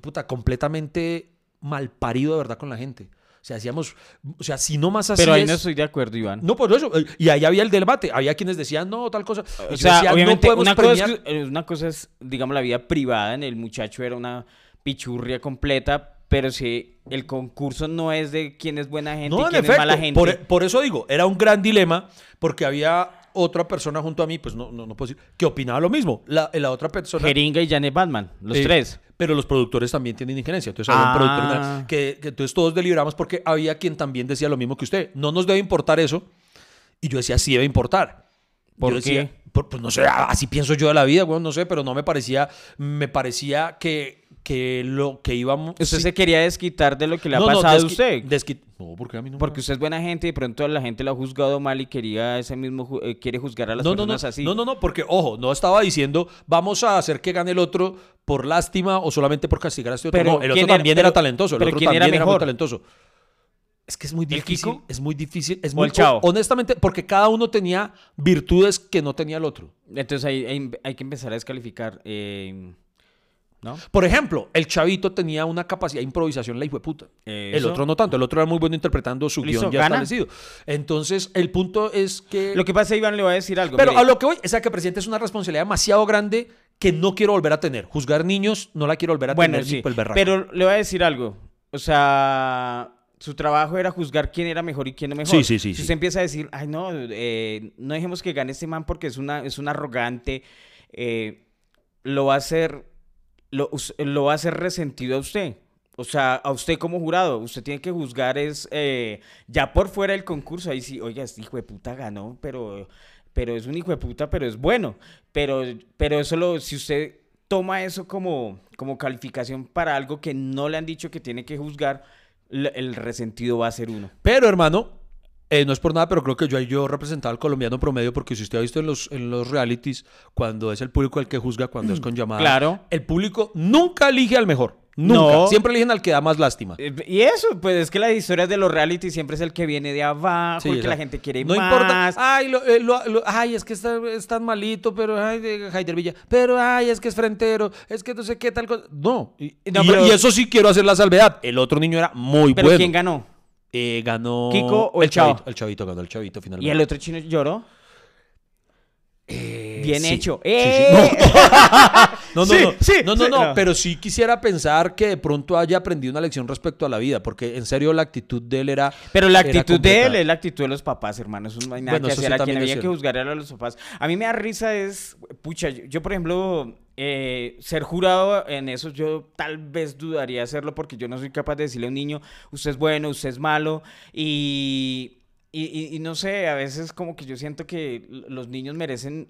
puta, completamente mal parido de verdad con la gente. O sea, hacíamos, o sea, si no más así pero ahí es- no estoy de acuerdo, Iván. no, por eso. Y ahí había el debate. Había quienes decían, no, tal cosa. O sea, decía, obviamente, una, cosa es, eh, una cosa es, digamos, la vida privada. En el muchacho era una pichurria completa, pero si el concurso no es de quién es buena gente y No, en quién efecto. es mala gente. Por, por eso digo, era un gran dilema, porque había otra persona junto a mí, pues no, no, no puedo decir, que opinaba lo mismo. La, la otra persona. Jeringa y Janet Batman, los eh, tres. Pero los productores también tienen injerencia. Entonces, Ah. que, que entonces todos deliberamos porque había quien también decía lo mismo que usted. No nos debe importar eso. Y yo decía, sí debe importar. ¿Por Yo decía, qué? por- pues no sé, así pienso yo de la vida, bueno, no sé, pero no me parecía, me parecía que, que lo que íbamos... Usted sí- se quería desquitar de lo que le ha No, no, pasado a usted. no, porque a mí no me- Porque usted es buena gente y de pronto la gente lo ha juzgado mal y quería ese mismo ju- eh, quiere juzgar a las no, no, no, personas así. no, no, no, porque, ojo, no estaba diciendo, vamos a hacer que gane el otro por lástima o solamente por castigar a este otro. Pero, no, el otro ¿quién era- también pero- era talentoso, el pero otro quién era también era, muy mejor? talentoso. Es que es muy difícil, Kiko? es muy difícil, es ¿O muy el Chavo? honestamente, porque cada uno tenía virtudes que no tenía el otro. Entonces hay, hay- hay que empezar a descalificar. eh, ¿No? Por ejemplo, el chavito tenía una capacidad de improvisación, la hijo de puta. El otro no tanto, el otro era muy bueno interpretando su guion ya gana. establecido. Entonces, el punto es que... Lo que pasa, Iván, le voy a decir algo. Pero mire. a lo que voy es a que presidente es una responsabilidad demasiado grande que no quiero volver a tener. Juzgar niños no la quiero volver a Bueno, tener sí. ni berraco. Pero le voy a decir algo. O sea, su trabajo era juzgar quién era mejor y quién no mejor. Sí, sí, sí, Si sí. usted empieza a decir, ay, no, eh, no dejemos que gane este man porque es, una, es un arrogante, eh, lo va a hacer, lo, lo va a hacer resentido a usted. O sea, a usted como jurado, usted tiene que juzgar es eh, ya por fuera del concurso. Ahí sí, oiga, este hijo de puta ganó, pero, pero es un hijo de puta, pero es bueno. Pero, pero eso lo, si usted toma eso como, como calificación para algo que no le han dicho que tiene que juzgar, el resentido va a ser uno. Pero, hermano, eh, no es por nada, pero creo que yo yo representaba al colombiano promedio, porque si usted ha visto en los, en los realities, cuando es el público el que juzga, cuando es con llamada, Claro. el público nunca elige al mejor. Nunca. No. Siempre eligen al que da más lástima. Eh, Y eso, pues es que las historias de los reality siempre es el que viene de abajo, Sí, el que la gente quiere no más. importa. Ay, lo- eh, lo- lo- ay, es que está, es tan malito, pero ay, de Haider Villa. Pero ay, es que es frentero, es que no sé qué tal cosa. No. Y, No, y- pero- y eso sí quiero hacer la salvedad. El otro niño era muy Pero bueno. ¿quién ganó? Eh, ganó. ¿Kiko o el Chavo? chavito? El chavito ganó, el chavito finalmente. ¿Y el otro chino lloró? Eh, Bien sí. hecho. Sí, sí. ¡Eh! No. No, no, Sí, no. sí, no, no, sí, no, no. Pero sí quisiera pensar que de pronto haya aprendido una lección respecto a la vida, porque en serio la actitud de él era. Pero la actitud de él es la actitud de los papás, hermano. Eso no hay nada Bueno, que hacer. a quien había que juzgar era a los papás. A mí me da risa es, pucha, yo, yo, por ejemplo, eh, ser jurado en eso, yo tal vez dudaría hacerlo porque yo no soy capaz de decirle a un niño, usted es bueno, usted es malo. Y, y, y- y no sé, a veces como que yo siento que los niños merecen...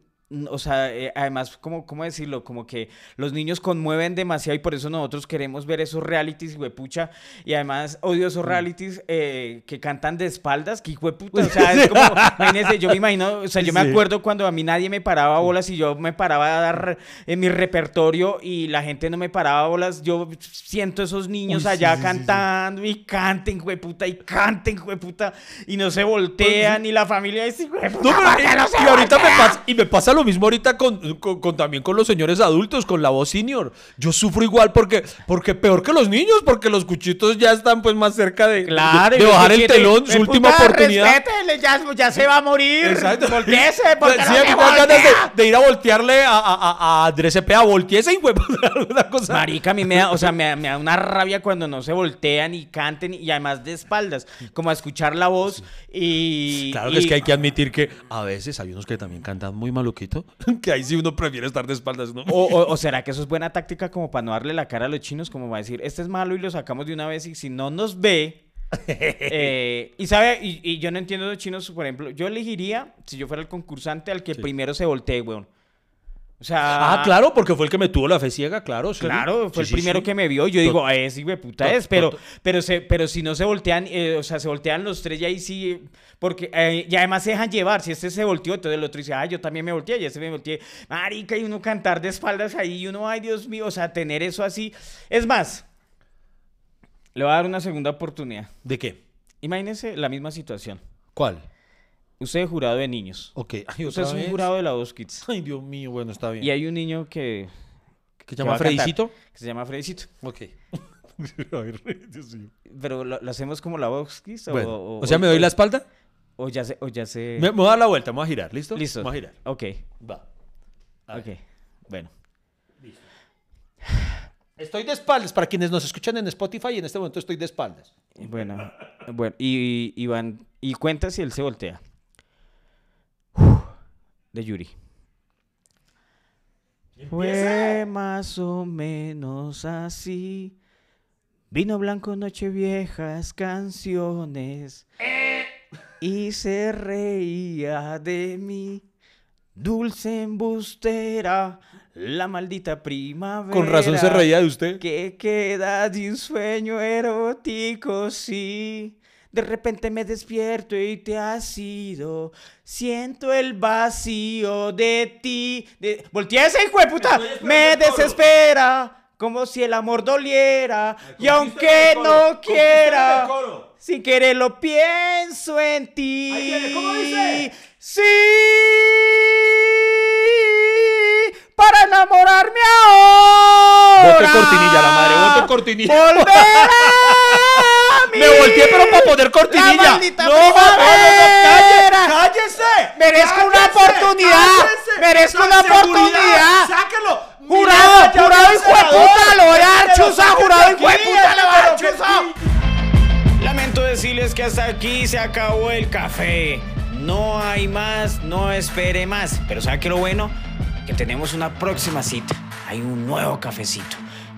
O sea, eh, además, como, ¿cómo decirlo? Como que los niños conmueven demasiado y por eso nosotros queremos ver esos realities, huepucha. Y además odio esos realities eh, que cantan de espaldas, que hueputa. O sea, es como, imagínense, yo me imagino, o sea, yo me acuerdo cuando a mí nadie me paraba bolas y yo me paraba a dar en mi repertorio y la gente no me paraba bolas. Yo siento esos niños Uy, allá sí, sí, sí. cantando y canten, hueputa, y canten, hueputa, y no se voltean, y la familia dice, hueputa, No, pero, ¿por qué no se y ahorita me voltean?". pasa, y me pasa lo mismo ahorita con, con- con- también con los señores adultos, con la voz senior. Yo sufro igual porque, porque peor que los niños, porque los cuchitos ya están pues más cerca de, Claro, de, de y los bajar el telón, su "Hueputa, última oportunidad. respétele, ya, ya se va a morir. Exacto. Volteese, porque Sí, no a se mí me dan ganas de, de ir a voltearle a, a, a, a volteese y alguna cosa. Marica, a mí me da, o sea, me, da- me da una rabia cuando no se voltean y canten y además de espaldas, como a escuchar la voz y... Claro y- que es que hay que admitir que a veces hay unos que también cantan muy maluquito, que ahí sí uno prefiere estar de espaldas, ¿no? O, o- o será que eso es buena táctica como para no darle la cara a los chinos, como va a decir, este es malo y lo sacamos de una vez y si no nos ve... eh, y sabe, y, y yo no entiendo los chinos, por ejemplo, yo elegiría, si yo fuera el concursante, al que primero se voltee, weón. O sea... Ah, claro, porque fue el que me tuvo la fe ciega, claro. sí. Claro, fue Sí, el sí, primero que me vio. Yo digo, a ese hijo de puta es, pero, pero, se, pero si no se voltean, eh, o sea, se voltean los tres y ahí sí, porque, eh, y además se dejan llevar. Si este se volteó, entonces el otro dice, ah, yo también me volteé, y ese me volteé. Marica, y uno cantar de espaldas ahí, y uno, ay, Dios mío, o sea, tener eso así. Es más, le voy a dar una segunda oportunidad. ¿De qué? Imagínense la misma situación. ¿Cuál? Usted es jurado de niños. Ok. Ay, Usted ¿otra es un vez? jurado de la Voz Kids. Ay, Dios mío, bueno, está bien. Y hay un niño que, ¿Qué que se llama Fredicito? que se llama Fredicito. Ok. A ver, Dios mío. Pero lo, lo hacemos como la Vox Kids o, Bueno, o- o sea, ¿me doy la espalda? o ya se o ya se Me, me voy a dar la vuelta, me voy a girar, ¿listo? listo. Me voy a girar. Ok. Va. A Ok. Bueno. Estoy de espaldas, para quienes nos escuchan en Spotify, en este momento estoy de espaldas. Bueno. Bueno, y Iván y cuenta si él se voltea. De Yuri. Fue más o menos así. Vino blanco, noche viejas, canciones. Y se reía de mí. Dulce embustera, la maldita primavera. Con razón se reía de usted. Que queda de un sueño erótico, sí. De repente me despierto y te has ido. Siento el vacío de ti. De... ¡Volteese, hijo de puta! Me desespera. Como si el amor doliera. Y aunque no quiera. Sin querer lo pienso en ti. Ahí viene, ¿cómo dice? Sí. Para enamorarme ahora. Bote cortinilla, la madre, bote cortinilla. Volverá Me volteé, pero para poner cortinilla. La maldita No, primavera. ¡Cállese! Merezco una oportunidad. Merezco una oportunidad. ¡Sáquelo! Jurado, jurado, hijo de puta, lo voy a dar chuza, jurado, hijo de puta, le voy a dar chuza. Lamento decirles que hasta aquí se acabó el café. No hay más, no espere más. Pero ¿sabe qué lo bueno? Que tenemos una próxima cita. Hay un nuevo cafecito.